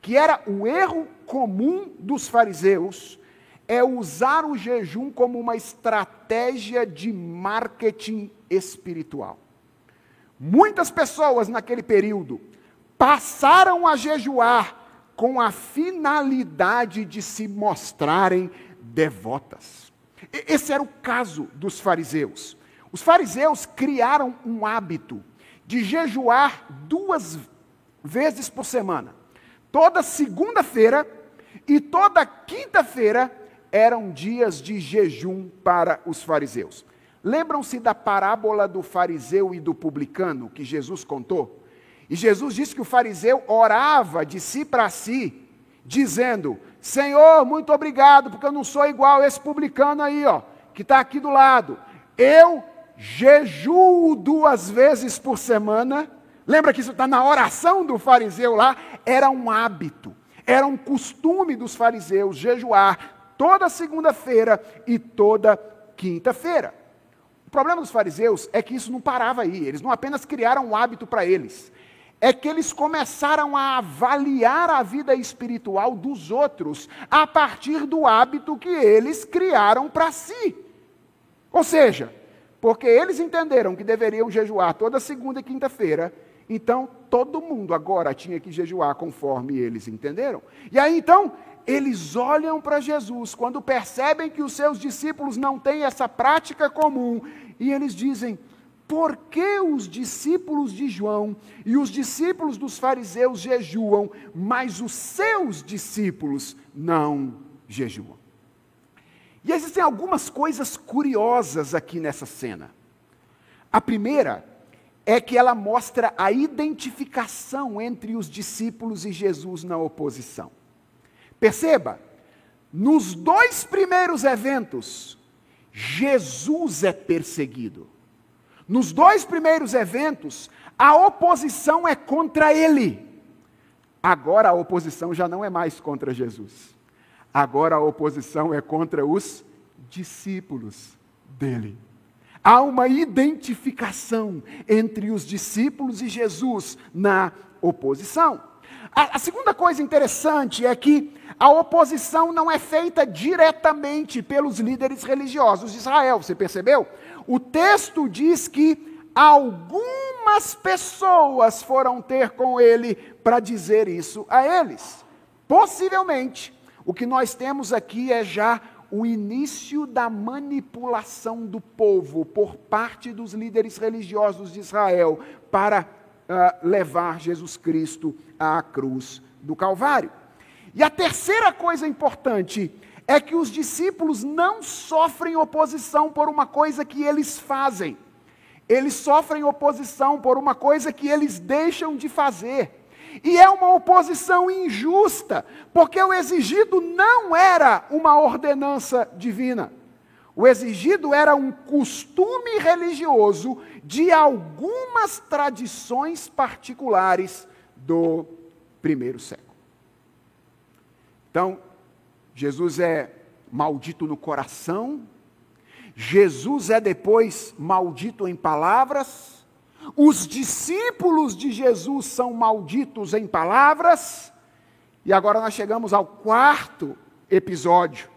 que era o erro comum dos fariseus, é usar o jejum como uma estratégia de marketing espiritual. Muitas pessoas naquele período passaram a jejuar com a finalidade de se mostrarem devotas. Esse era o caso dos fariseus. Os fariseus criaram um hábito de jejuar duas vezes por semana. Toda segunda-feira e toda quinta-feira eram dias de jejum para os fariseus. Lembram-se da parábola do fariseu e do publicano que Jesus contou? E Jesus disse que o fariseu orava de si para si, dizendo: Senhor, muito obrigado, porque eu não sou igual a esse publicano aí, ó, que está aqui do lado. Eu jejuo duas vezes por semana. Lembra que isso está na oração do fariseu lá? Era um hábito, era um costume dos fariseus jejuar toda segunda-feira e toda quinta-feira. O problema dos fariseus é que isso não parava aí, eles não apenas criaram um hábito para eles, é que eles começaram a avaliar a vida espiritual dos outros a partir do hábito que eles criaram para si. Ou seja, porque eles entenderam que deveriam jejuar toda segunda e quinta-feira, então todo mundo agora tinha que jejuar conforme eles entenderam. E aí então, eles olham para Jesus quando percebem que os seus discípulos não têm essa prática comum e eles dizem: por que os discípulos de João e os discípulos dos fariseus jejuam, mas os seus discípulos não jejuam? E existem algumas coisas curiosas aqui nessa cena. A primeira é que ela mostra a identificação entre os discípulos e Jesus na oposição. Perceba, nos dois primeiros eventos, Jesus é perseguido. Nos dois primeiros eventos, a oposição é contra ele. Agora a oposição já não é mais contra Jesus. Agora a oposição é contra os discípulos dele. Há uma identificação entre os discípulos e Jesus na oposição. A, a, segunda coisa interessante é que a oposição não é feita diretamente pelos líderes religiosos de Israel, você percebeu? o texto diz que algumas pessoas foram ter com ele para dizer isso a eles. Possivelmente, o que nós temos aqui é já o início da manipulação do povo por parte dos líderes religiosos de Israel para levar Jesus Cristo à cruz do Calvário. E a terceira coisa importante é que os discípulos não sofrem oposição por uma coisa que eles fazem, eles sofrem oposição por uma coisa que eles deixam de fazer. E é uma oposição injusta, porque o exigido não era uma ordenança divina. O exigido era um costume religioso de algumas tradições particulares do primeiro século. Então, Jesus é maldito no coração, Jesus é depois maldito em palavras, os discípulos de Jesus são malditos em palavras, e agora nós chegamos ao quarto episódio.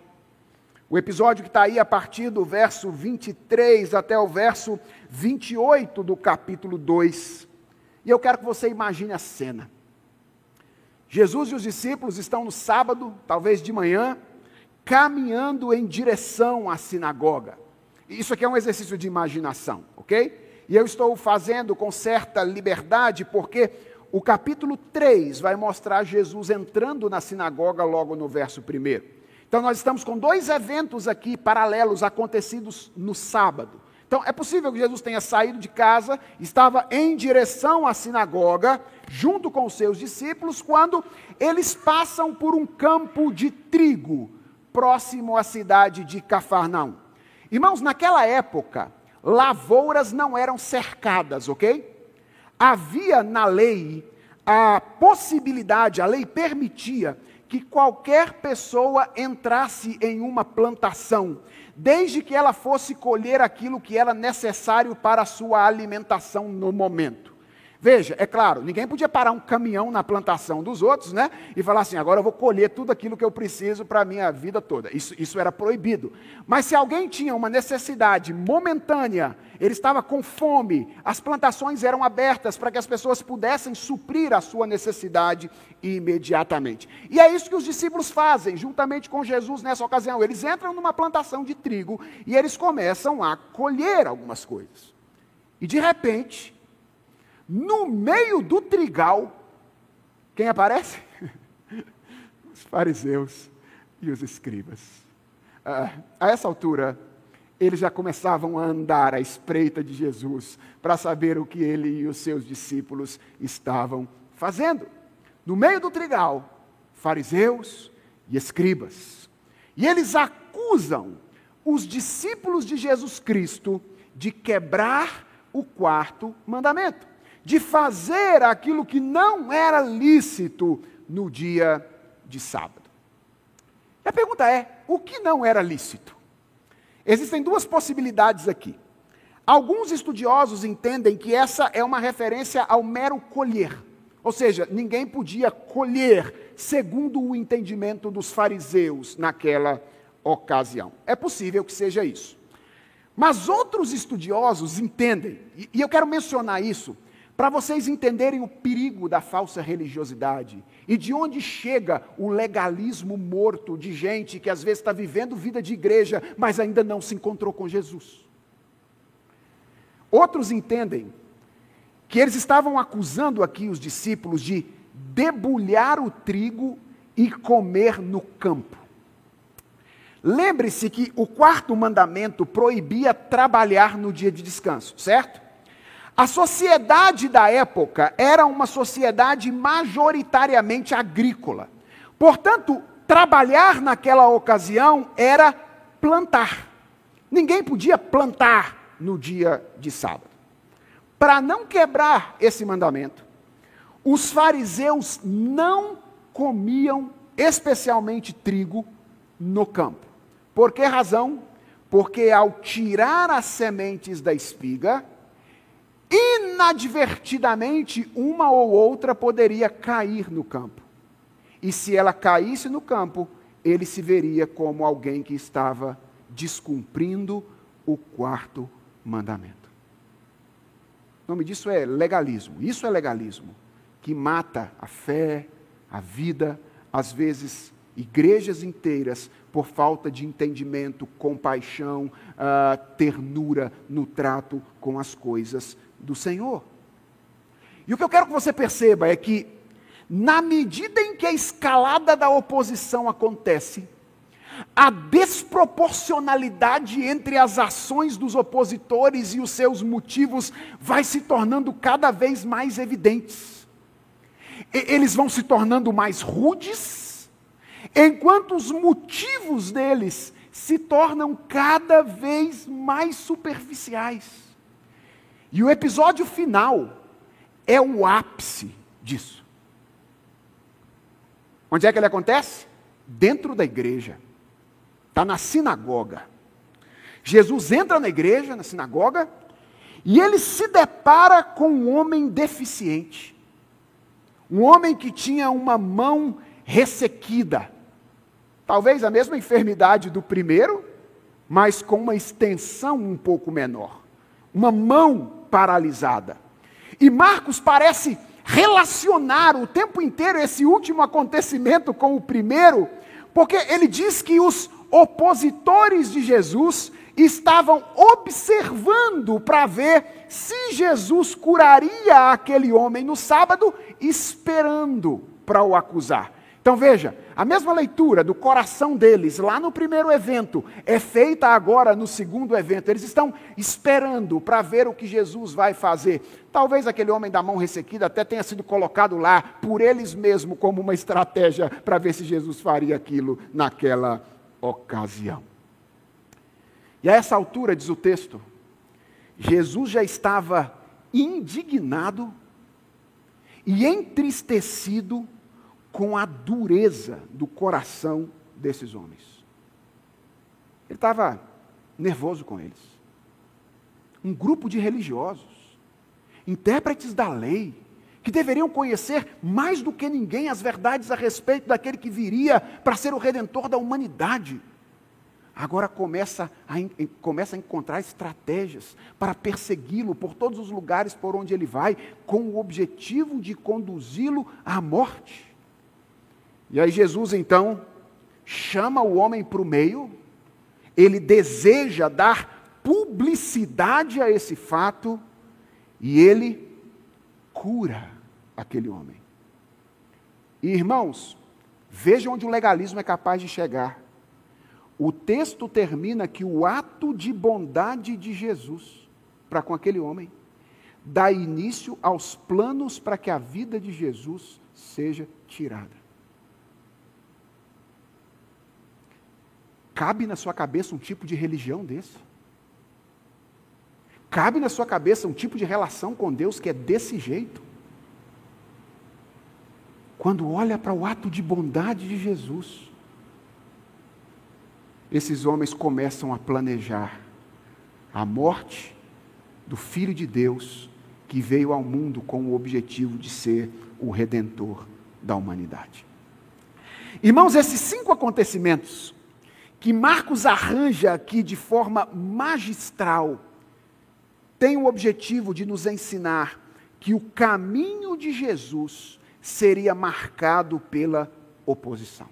O episódio que está aí a partir do verso 23 até o verso 28 do capítulo 2. E eu quero que você imagine a cena. Jesus e os discípulos estão no sábado, talvez de manhã, caminhando em direção à sinagoga. Isso aqui é um exercício de imaginação, ok? E eu estou fazendo com certa liberdade, porque o capítulo 3 vai mostrar Jesus entrando na sinagoga logo no verso 1. Então, nós estamos com dois eventos aqui paralelos acontecidos no sábado. Então, é possível que Jesus tenha saído de casa, estava em direção à sinagoga, junto com os seus discípulos, quando eles passam por um campo de trigo, próximo à cidade de Cafarnaum. Irmãos, naquela época, lavouras não eram cercadas, ok? Havia na lei a possibilidade, a lei permitia que qualquer pessoa entrasse em uma plantação desde que ela fosse colher aquilo que era necessário para a sua alimentação no momento. Veja, é claro, ninguém podia parar um caminhão na plantação dos outros, né? E falar assim, agora eu vou colher tudo aquilo que eu preciso para a minha vida toda. Isso, isso era proibido. Mas se alguém tinha uma necessidade momentânea, ele estava com fome, as plantações eram abertas para que as pessoas pudessem suprir a sua necessidade imediatamente. E é isso que os discípulos fazem, juntamente com Jesus nessa ocasião. Eles entram numa plantação de trigo e eles começam a colher algumas coisas. E de repente, no meio do trigal, quem aparece? os fariseus e os escribas. Ah, a essa altura, eles já começavam a andar à espreita de Jesus para saber o que ele e os seus discípulos estavam fazendo. No meio do trigal, fariseus e escribas. E eles acusam os discípulos de Jesus Cristo de quebrar o quarto mandamento de fazer aquilo que não era lícito no dia de sábado. E a pergunta é: o que não era lícito? Existem duas possibilidades aqui. Alguns estudiosos entendem que essa é uma referência ao mero colher. Ou seja, ninguém podia colher segundo o entendimento dos fariseus naquela ocasião. É possível que seja isso. Mas outros estudiosos entendem, e eu quero mencionar isso, para vocês entenderem o perigo da falsa religiosidade e de onde chega o legalismo morto de gente que às vezes está vivendo vida de igreja, mas ainda não se encontrou com Jesus. Outros entendem que eles estavam acusando aqui os discípulos de debulhar o trigo e comer no campo. Lembre-se que o quarto mandamento proibia trabalhar no dia de descanso, certo? A sociedade da época era uma sociedade majoritariamente agrícola. Portanto, trabalhar naquela ocasião era plantar. Ninguém podia plantar no dia de sábado. Para não quebrar esse mandamento, os fariseus não comiam especialmente trigo no campo. Por que razão? Porque ao tirar as sementes da espiga, inadvertidamente, uma ou outra poderia cair no campo. E se ela caísse no campo, ele se veria como alguém que estava descumprindo o quarto mandamento. O nome disso é legalismo. Isso é legalismo, que mata a fé, a vida, às vezes igrejas inteiras por falta de entendimento, compaixão, uh, ternura no trato com as coisas do Senhor. E o que eu quero que você perceba é que, na medida em que a escalada da oposição acontece, a desproporcionalidade entre as ações dos opositores e os seus motivos vai se tornando cada vez mais evidentes. Eles vão se tornando mais rudes, enquanto os motivos deles se tornam cada vez mais superficiais. E o episódio final é o ápice disso. Onde é que ele acontece? Dentro da igreja. Está na sinagoga. Jesus entra na igreja, na sinagoga, e ele se depara com um homem deficiente. Um homem que tinha uma mão ressequida. Talvez a mesma enfermidade do primeiro, mas com uma extensão um pouco menor. Uma mão paralisada. E Marcos parece relacionar o tempo inteiro esse último acontecimento com o primeiro, porque ele diz que os opositores de Jesus estavam observando para ver se Jesus curaria aquele homem no sábado, esperando para o acusar. Então veja, a mesma leitura do coração deles lá no primeiro evento é feita agora no segundo evento. Eles estão esperando para ver o que Jesus vai fazer. Talvez aquele homem da mão ressequida até tenha sido colocado lá por eles mesmos como uma estratégia para ver se Jesus faria aquilo naquela ocasião. E a essa altura, diz o texto, Jesus já estava indignado e entristecido com a dureza do coração desses homens. Ele estava nervoso com eles. Um grupo de religiosos. intérpretes da lei, que deveriam conhecer mais do que ninguém as verdades a respeito daquele que viria para ser o redentor da humanidade. Agora começa a, começa a encontrar estratégias para persegui-lo por todos os lugares por onde ele vai, com o objetivo de conduzi-lo à morte. E aí Jesus então chama o homem para o meio, ele deseja dar publicidade a esse fato e ele cura aquele homem. E irmãos, vejam onde o legalismo é capaz de chegar. O texto termina que o ato de bondade de Jesus para com aquele homem dá início aos planos para que a vida de Jesus seja tirada. Cabe na sua cabeça um tipo de religião desse? Cabe na sua cabeça um tipo de relação com Deus que é desse jeito? Quando olha para o ato de bondade de Jesus, esses homens começam a planejar a morte do Filho de Deus que veio ao mundo com o objetivo de ser o redentor da humanidade. Irmãos, esses cinco acontecimentos que Marcos arranja aqui de forma magistral tem o objetivo de nos ensinar que o caminho de Jesus seria marcado pela oposição.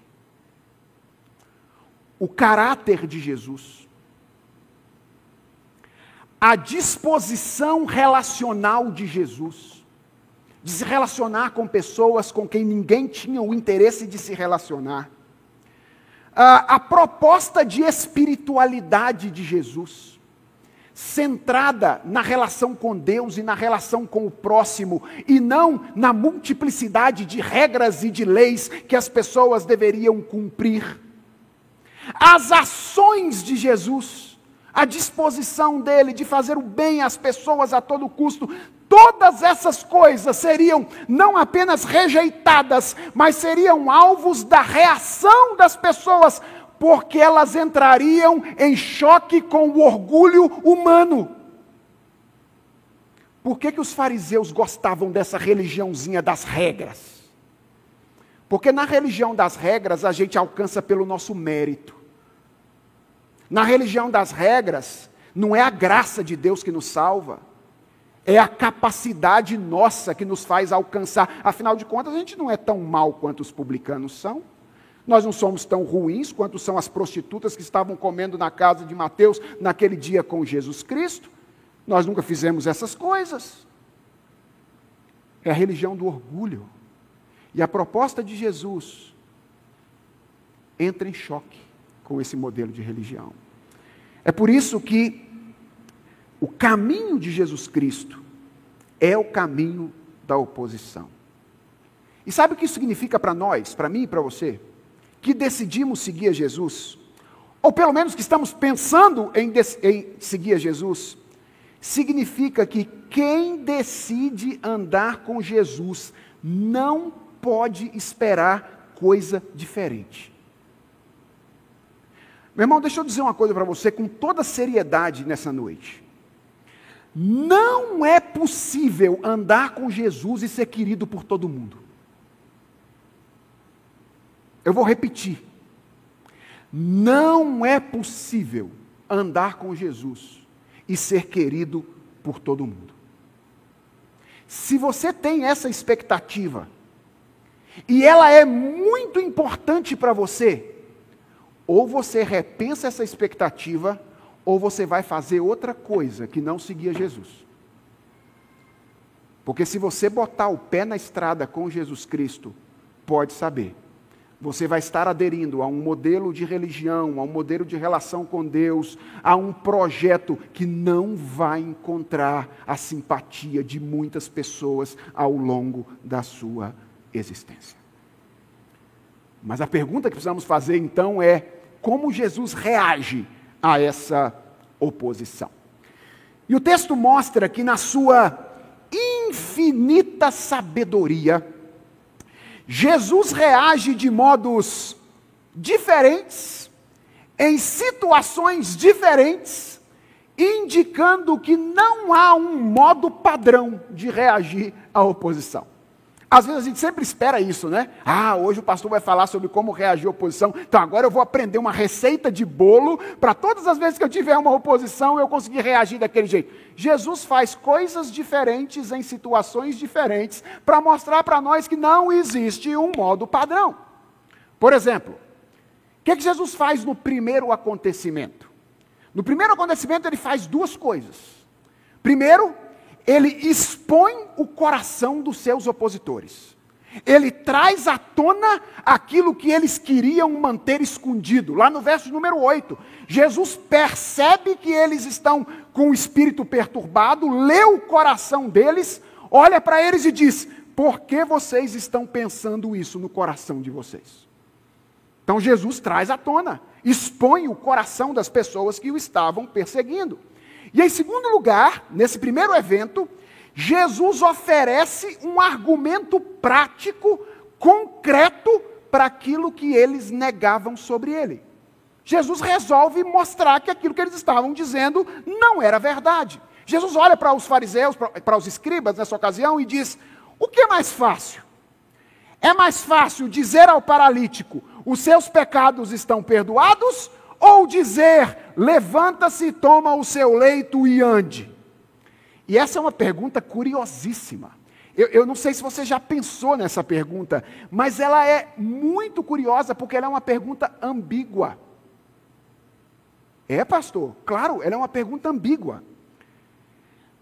O caráter de Jesus, a disposição relacional de Jesus, de se relacionar com pessoas com quem ninguém tinha o interesse de se relacionar, a, a proposta de espiritualidade de Jesus, centrada na relação com Deus e na relação com o próximo, e não na multiplicidade de regras e de leis que as pessoas deveriam cumprir. As ações de Jesus, a disposição dele de fazer o bem às pessoas a todo custo, todas essas coisas seriam não apenas rejeitadas, mas seriam alvos da reação das pessoas porque elas entrariam em choque com o orgulho humano. Por que, que os fariseus gostavam dessa religiãozinha das regras? Porque na religião das regras a gente alcança pelo nosso mérito. Na religião das regras, não é a graça de Deus que nos salva, é a capacidade nossa que nos faz alcançar. Afinal de contas, a gente não é tão mal quanto os publicanos são. Nós não somos tão ruins quanto são as prostitutas que estavam comendo na casa de Mateus naquele dia com Jesus Cristo. Nós nunca fizemos essas coisas. É a religião do orgulho. E a proposta de Jesus entra em choque com esse modelo de religião. É por isso que o caminho de Jesus Cristo é o caminho da oposição. E sabe o que isso significa para nós, para mim e para você? que decidimos seguir a Jesus, ou pelo menos que estamos pensando em, em seguir a Jesus, significa que quem decide andar com Jesus não pode esperar coisa diferente. Meu irmão, deixa eu dizer uma coisa para você com toda seriedade nessa noite. Não é possível andar com Jesus e ser querido por todo mundo. Eu vou repetir. Não é possível andar com Jesus e ser querido por todo mundo. Se você tem essa expectativa, e ela é muito importante para você, ou você repensa essa expectativa, ou você vai fazer outra coisa que não seguir Jesus. Porque se você botar o pé na estrada com Jesus Cristo, pode saber, você vai estar aderindo a um modelo de religião, a um modelo de relação com Deus, a um projeto que não vai encontrar a simpatia de muitas pessoas ao longo da sua existência. Mas a pergunta que precisamos fazer então é: como Jesus reage a essa oposição? E o texto mostra que, na sua infinita sabedoria, Jesus reage de modos diferentes, em situações diferentes, indicando que não há um modo padrão de reagir à oposição. Às vezes a gente sempre espera isso, né? Ah, hoje o pastor vai falar sobre como reagir à oposição. Então agora eu vou aprender uma receita de bolo para todas as vezes que eu tiver uma oposição eu conseguir reagir daquele jeito. Jesus faz coisas diferentes em situações diferentes para mostrar para nós que não existe um modo padrão. Por exemplo, o que, que Jesus faz no primeiro acontecimento? No primeiro acontecimento ele faz duas coisas. Primeiro, ele expõe coração dos seus opositores. Ele traz à tona aquilo que eles queriam manter escondido. Lá no verso número 8, Jesus percebe que eles estão com o espírito perturbado, lê o coração deles, olha para eles e diz: Por que vocês estão pensando isso no coração de vocês? Então Jesus traz à tona, expõe o coração das pessoas que o estavam perseguindo. E em segundo lugar, nesse primeiro evento, Jesus oferece um argumento prático, concreto, para aquilo que eles negavam sobre ele. Jesus resolve mostrar que aquilo que eles estavam dizendo não era verdade. Jesus olha para os fariseus, para os escribas nessa ocasião e diz: O que é mais fácil? É mais fácil dizer ao paralítico: Os seus pecados estão perdoados? Ou dizer: levanta-se, toma o seu leito e ande? E essa é uma pergunta curiosíssima. Eu, eu, não sei se você já pensou nessa pergunta, mas ela é muito curiosa porque ela é uma pergunta ambígua. É, pastor? Claro, ela é uma pergunta ambígua.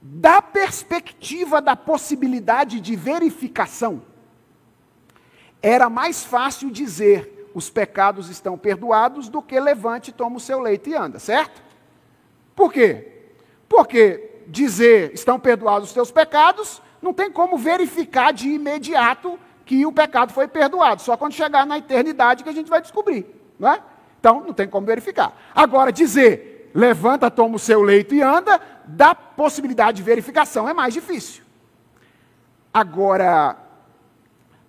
Da perspectiva da possibilidade de verificação, era mais fácil dizer os pecados estão perdoados, do que levante, toma o seu leito e anda, certo? Por quê? Porque dizer estão perdoados os teus pecados, não tem como verificar de imediato que o pecado foi perdoado, só quando chegar na eternidade que a gente vai descobrir, não é? Então, não tem como verificar. Agora, dizer, levanta, toma o seu leito e anda, dá possibilidade de verificação, é mais difícil. Agora,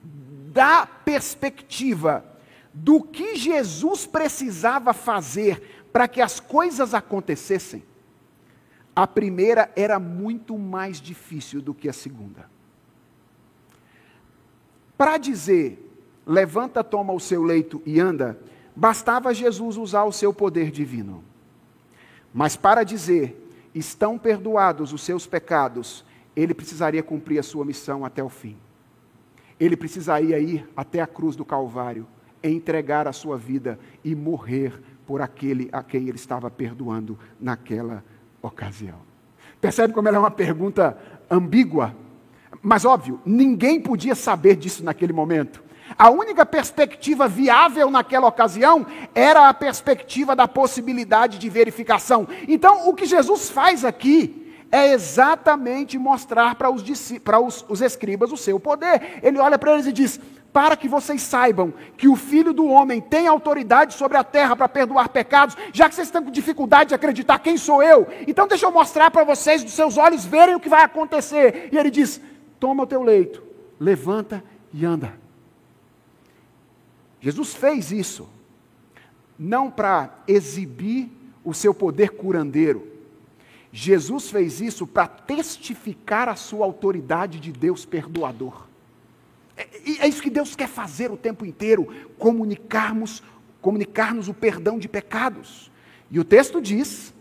da perspectiva do que Jesus precisava fazer para que as coisas acontecessem, a primeira era muito mais difícil do que a segunda. Para dizer, levanta, toma o seu leito e anda, bastava Jesus usar o seu poder divino. Mas para dizer, estão perdoados os seus pecados, ele precisaria cumprir a sua missão até o fim. Ele precisaria ir até a cruz do Calvário entregar a sua vida e morrer por aquele a quem ele estava perdoando naquela ocasião. Percebe como ela é uma pergunta ambígua? Mas óbvio, ninguém podia saber disso naquele momento. A única perspectiva viável naquela ocasião era a perspectiva da possibilidade de verificação. Então, o que Jesus faz aqui é exatamente mostrar para os, para os, os escribas o seu poder. Ele olha para eles e diz: para que vocês saibam que o Filho do Homem tem autoridade sobre a terra para perdoar pecados, já que vocês estão com dificuldade de acreditar quem sou eu, então deixa eu mostrar para vocês, dos seus olhos verem o que vai acontecer. E ele diz: toma o teu leito, levanta e anda. Jesus fez isso, não para exibir o seu poder curandeiro, Jesus fez isso para testificar a sua autoridade de Deus perdoador. É, é isso que Deus quer fazer o tempo inteiro, comunicarmos, comunicar-nos o perdão de pecados. E o texto diz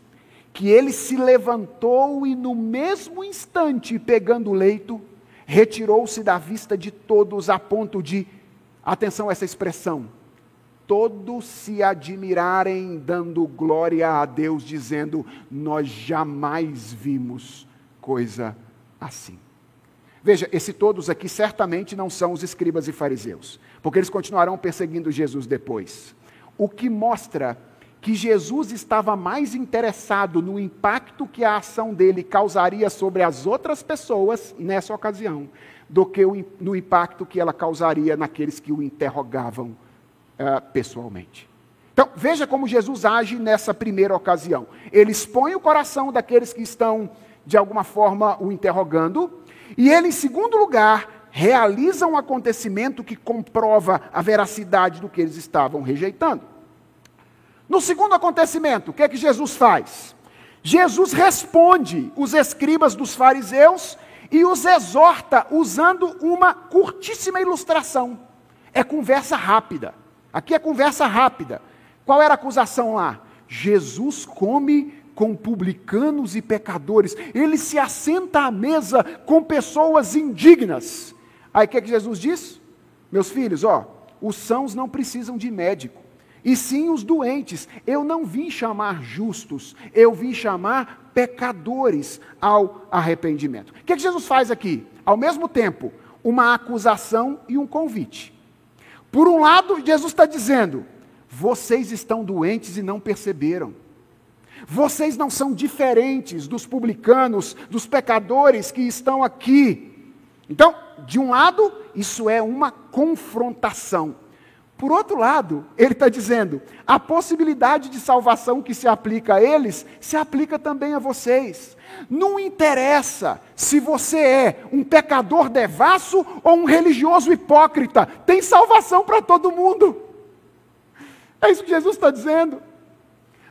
que ele se levantou e no mesmo instante, pegando o leito, retirou-se da vista de todos a ponto de, atenção a essa expressão, todos se admirarem, dando glória a Deus, dizendo: Nós jamais vimos coisa assim. Veja, esse todos aqui certamente não são os escribas e fariseus, porque eles continuarão perseguindo Jesus depois. O que mostra que Jesus estava mais interessado no impacto que a ação dele causaria sobre as outras pessoas nessa ocasião, do que no impacto que ela causaria naqueles que o interrogavam uh, pessoalmente. Então, veja como Jesus age nessa primeira ocasião. Ele expõe o coração daqueles que estão, de alguma forma, o interrogando, e ele, em segundo lugar, realiza um acontecimento que comprova a veracidade do que eles estavam rejeitando. No segundo acontecimento, o que é que Jesus faz? Jesus responde os escribas dos fariseus e os exorta usando uma curtíssima ilustração. É conversa rápida. Aqui é conversa rápida. Qual era a acusação lá? Jesus come com publicanos e pecadores. Ele se assenta à mesa com pessoas indignas. Aí o que, é que Jesus diz? Meus filhos, ó, os sãos não precisam de médico, e sim os doentes. Eu não vim chamar justos, eu vim chamar pecadores ao arrependimento. O que, é que Jesus faz aqui? Ao mesmo tempo, uma acusação e um convite. Por um lado, Jesus está dizendo: vocês estão doentes e não perceberam. Vocês não são diferentes dos publicanos, dos pecadores que estão aqui. Então, de um lado, isso é uma confrontação. Por outro lado, ele está dizendo: a possibilidade de salvação que se aplica a eles, se aplica também a vocês. Não interessa se você é um pecador devasso ou um religioso hipócrita, tem salvação para todo mundo. É isso que Jesus está dizendo.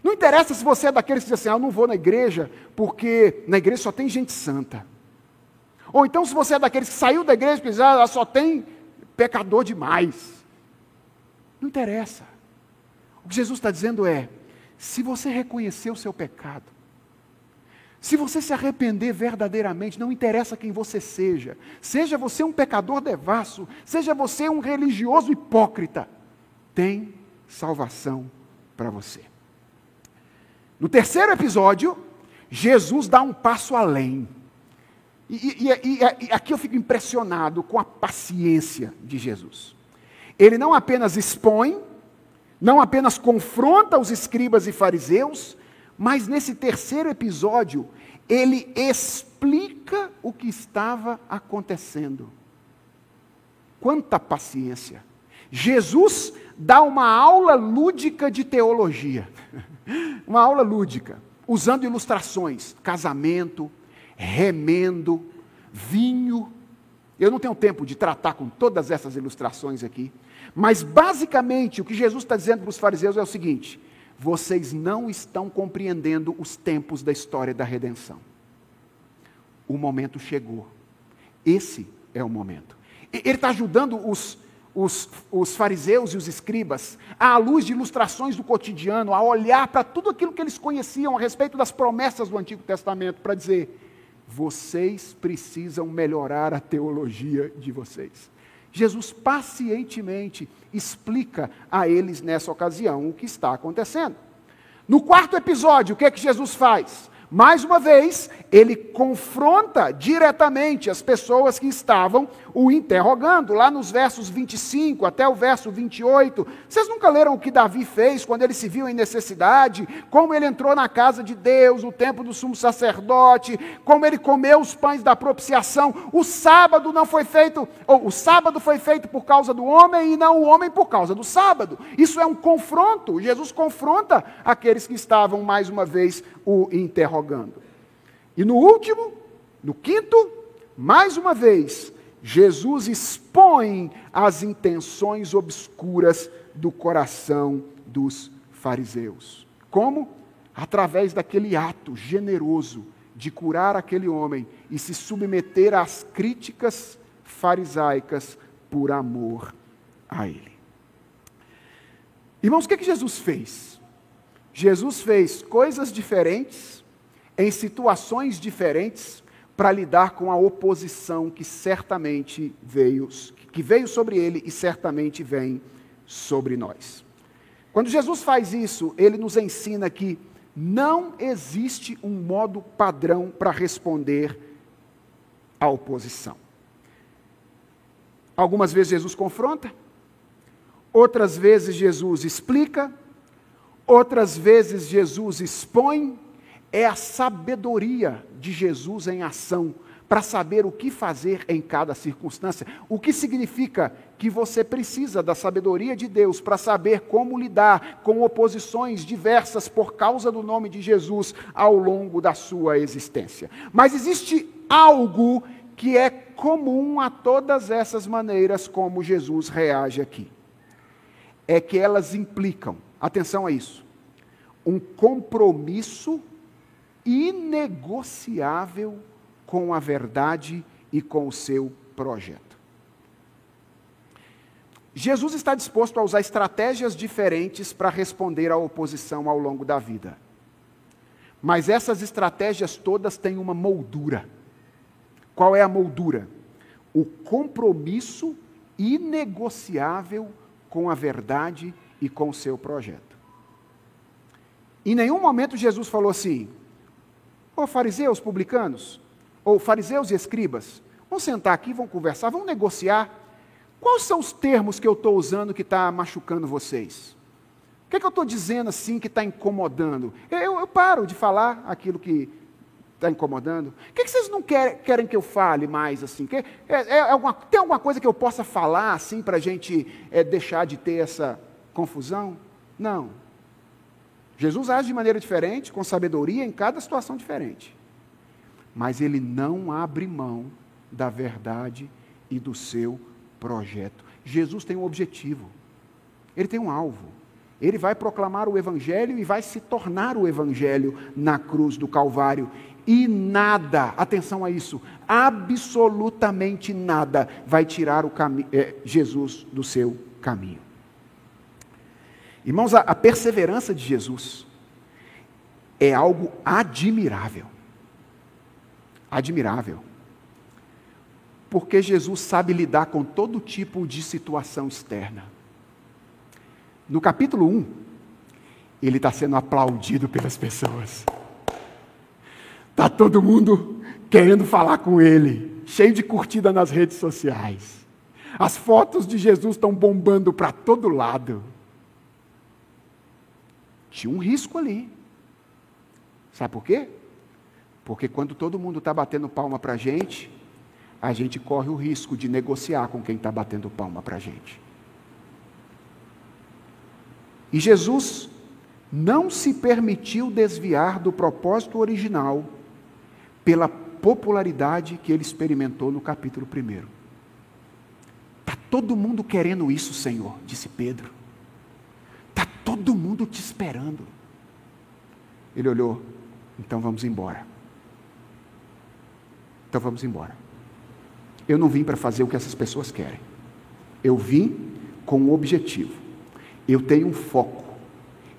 Não interessa se você é daqueles que dizem assim, ah, eu não vou na igreja porque na igreja só tem gente santa. Ou então se você é daqueles que saiu da igreja porque diz, ah, só tem pecador demais. Não interessa. O que Jesus está dizendo é, se você reconhecer o seu pecado, se você se arrepender verdadeiramente, não interessa quem você seja, seja você um pecador devasso, seja você um religioso hipócrita, tem salvação para você. No terceiro episódio, Jesus dá um passo além. E, e, e, e, aqui eu fico impressionado com a paciência de Jesus. Ele não apenas expõe, não apenas confronta os escribas e fariseus, mas nesse terceiro episódio, ele explica o que estava acontecendo. Quanta paciência! Jesus dá uma aula lúdica de teologia. uma aula lúdica, usando ilustrações, casamento, remendo, vinho. Eu não tenho tempo de tratar com todas essas ilustrações aqui, mas basicamente o que Jesus está dizendo para os fariseus é o seguinte: vocês não estão compreendendo os tempos da história da redenção. O momento chegou. Esse é o momento. Ele está ajudando os os, os fariseus e os escribas, à luz de ilustrações do cotidiano, a olhar para tudo aquilo que eles conheciam a respeito das promessas do Antigo Testamento, para dizer: vocês precisam melhorar a teologia de vocês. Jesus pacientemente explica a eles nessa ocasião o que está acontecendo. No quarto episódio, o que é que Jesus faz? Mais uma vez, ele confronta diretamente as pessoas que estavam o interrogando, lá nos versos 25 até o verso 28. Vocês nunca leram o que Davi fez quando ele se viu em necessidade? Como ele entrou na casa de Deus, no tempo do sumo sacerdote, como ele comeu os pães da propiciação. O sábado não foi feito, ou o sábado foi feito por causa do homem e não o homem por causa do sábado. Isso é um confronto. Jesus confronta aqueles que estavam mais uma vez o interrogando. E no último, no quinto, mais uma vez, Jesus expõe as intenções obscuras do coração dos fariseus. Como? Através daquele ato generoso de curar aquele homem e se submeter às críticas farisaicas por amor a ele. Irmãos, o que, é que Jesus fez? Jesus fez coisas diferentes, em situações diferentes, para lidar com a oposição que certamente veio, que veio sobre ele e certamente vem sobre nós. Quando Jesus faz isso, ele nos ensina que não existe um modo padrão para responder à oposição. Algumas vezes Jesus confronta, outras vezes Jesus explica, Outras vezes Jesus expõe, é a sabedoria de Jesus em ação para saber o que fazer em cada circunstância. O que significa que você precisa da sabedoria de Deus para saber como lidar com oposições diversas por causa do nome de Jesus ao longo da sua existência. Mas existe algo que é comum a todas essas maneiras como Jesus reage aqui. É que elas implicam Atenção a isso. Um compromisso inegociável com a verdade e com o seu projeto. Jesus está disposto a usar estratégias diferentes para responder à oposição ao longo da vida. Mas essas estratégias todas têm uma moldura. Qual é a moldura? O compromisso inegociável com a verdade e com o seu projeto. Em nenhum momento Jesus falou assim: Ô fariseus, publicanos, ou fariseus e escribas, vamos sentar aqui, vamos conversar, vamos negociar. Quais são os termos que eu estou usando que está machucando vocês? O que, é que eu estou dizendo assim que está incomodando? Eu, eu, paro de falar aquilo que está incomodando. O que, é que vocês não quer, querem que eu fale mais assim? Que, é, é, alguma, tem alguma coisa que eu possa falar assim para a gente é, deixar de ter essa confusão? Não. Jesus age de maneira diferente, com sabedoria em cada situação diferente. Mas ele não abre mão da verdade e do seu projeto. Jesus tem um objetivo, ele tem um alvo. Ele vai proclamar o Evangelho e vai se tornar o Evangelho na cruz do Calvário. E nada, atenção a isso, absolutamente nada vai tirar o é, Jesus do seu caminho. Irmãos, a, a perseverança de Jesus é algo admirável. Admirável. Porque Jesus sabe lidar com todo tipo de situação externa. No capítulo 1, ele está sendo aplaudido pelas pessoas. Está todo mundo querendo falar com ele, cheio de curtida nas redes sociais. As fotos de Jesus estão bombando para todo lado. Tinha um risco ali. Sabe por quê? Porque quando todo mundo está batendo palma para a gente, a gente corre o risco de negociar com quem está batendo palma para a gente. E Jesus não se permitiu desviar do propósito original pela popularidade que ele experimentou no capítulo 1. Está todo mundo querendo isso, Senhor, disse Pedro. Todo mundo te esperando. Ele olhou, então vamos embora. Então vamos embora. Eu não vim para fazer o que essas pessoas querem. Eu vim com um objetivo. Eu tenho um foco.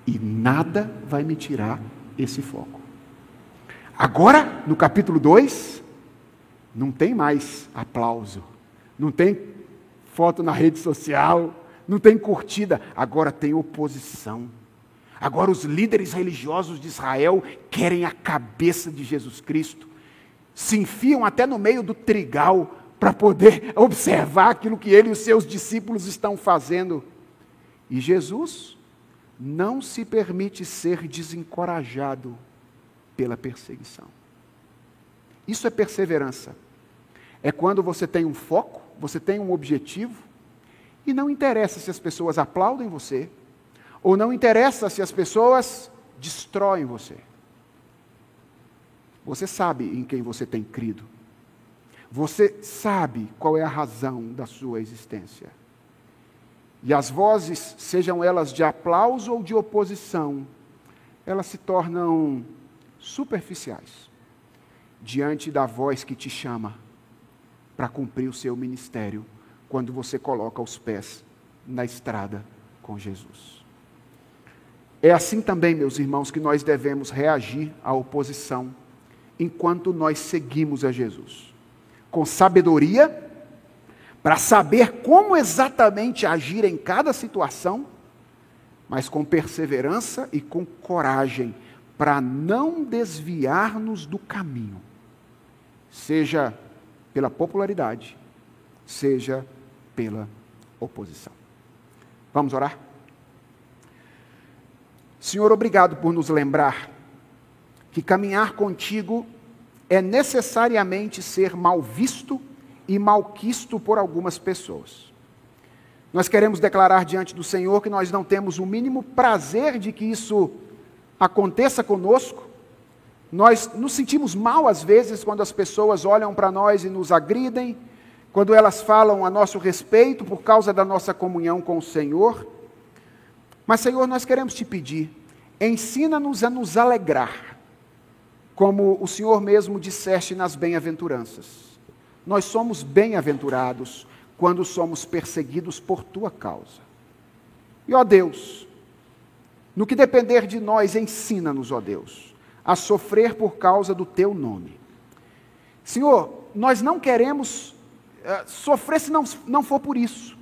E nada vai me tirar esse foco. Agora, no capítulo 2, não tem mais aplauso. Não tem foto na rede social. Não tem curtida. Agora tem oposição Agora, os líderes religiosos de Israel querem a cabeça de Jesus Cristo, se enfiam até no meio do trigal para poder observar aquilo que ele e os seus discípulos estão fazendo. E Jesus não se permite ser desencorajado pela perseguição. Isso é perseverança. É quando você tem um foco, você tem um objetivo, e não interessa se as pessoas aplaudem você, ou não interessa se as pessoas destroem você. Você sabe em quem você tem crido. Você sabe qual é a razão da sua existência. E as vozes, sejam elas de aplauso ou de oposição, elas se tornam superficiais diante da voz que te chama para cumprir o seu ministério quando você coloca os pés na estrada com Jesus. É assim também, meus irmãos, que nós devemos reagir à oposição enquanto nós seguimos a Jesus. Com sabedoria, para saber como exatamente agir em cada situação, mas com perseverança e com coragem, para não desviar-nos do caminho, seja pela popularidade, seja pela oposição. Vamos orar? Senhor, obrigado por nos lembrar que caminhar contigo é necessariamente ser mal visto e malquisto por algumas pessoas. Nós queremos declarar diante do Senhor que nós não temos o mínimo prazer de que isso aconteça conosco. Nós nos sentimos mal às vezes quando as pessoas olham para nós e nos agridem, quando elas falam a nosso respeito por causa da nossa comunhão com o Senhor. Mas, Senhor, nós queremos te pedir, ensina-nos a nos alegrar como o Senhor mesmo disseste nas bem-aventuranças. Nós somos bem-aventurados quando somos perseguidos por tua causa. E ó Deus, no que depender de nós, ensina-nos, ó Deus, a sofrer por causa do teu nome. Senhor, nós não queremos sofrer se não, não for por isso.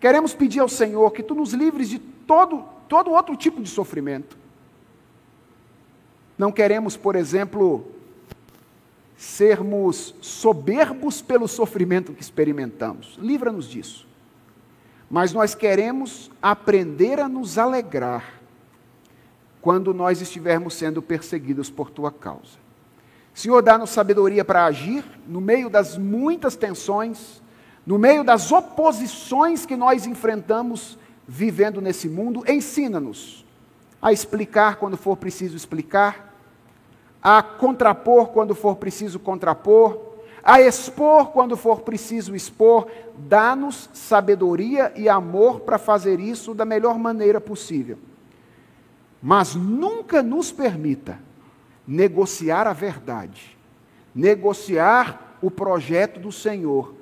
Queremos pedir ao Senhor que tu nos livres de todo, todo outro tipo de sofrimento. Não queremos, por exemplo, sermos soberbos pelo sofrimento que experimentamos. Livra-nos disso. Mas nós queremos aprender a nos alegrar quando nós estivermos sendo perseguidos por tua causa. Senhor, dá-nos sabedoria para agir no meio das muitas tensões, no meio das oposições que nós enfrentamos vivendo nesse mundo. Ensina-nos a explicar quando for preciso explicar, a contrapor quando for preciso contrapor, a expor quando for preciso expor, dá-nos sabedoria e amor para fazer isso da melhor maneira possível. Mas nunca nos permita negociar a verdade, negociar o projeto do Senhor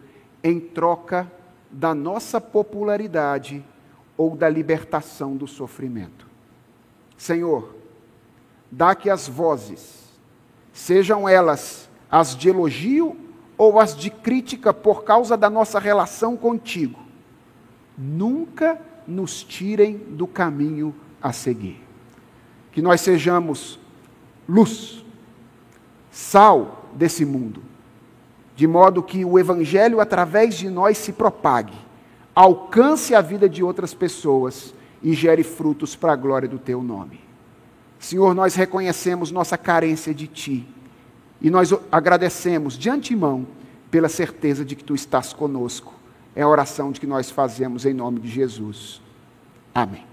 em troca da nossa popularidade ou da libertação do sofrimento. Senhor, dá que as vozes sejam elas as de elogio ou as de crítica por causa da nossa relação contigo, nunca nos tirem do caminho a seguir. Que nós sejamos luz, sal desse mundo, de modo que o Evangelho, através de nós, se propague, alcance a vida de outras pessoas e gere frutos para a glória do Teu nome. Senhor, nós reconhecemos nossa carência de Ti e nós agradecemos de antemão pela certeza de que Tu estás conosco. É a oração de que nós fazemos em nome de Jesus. Amém.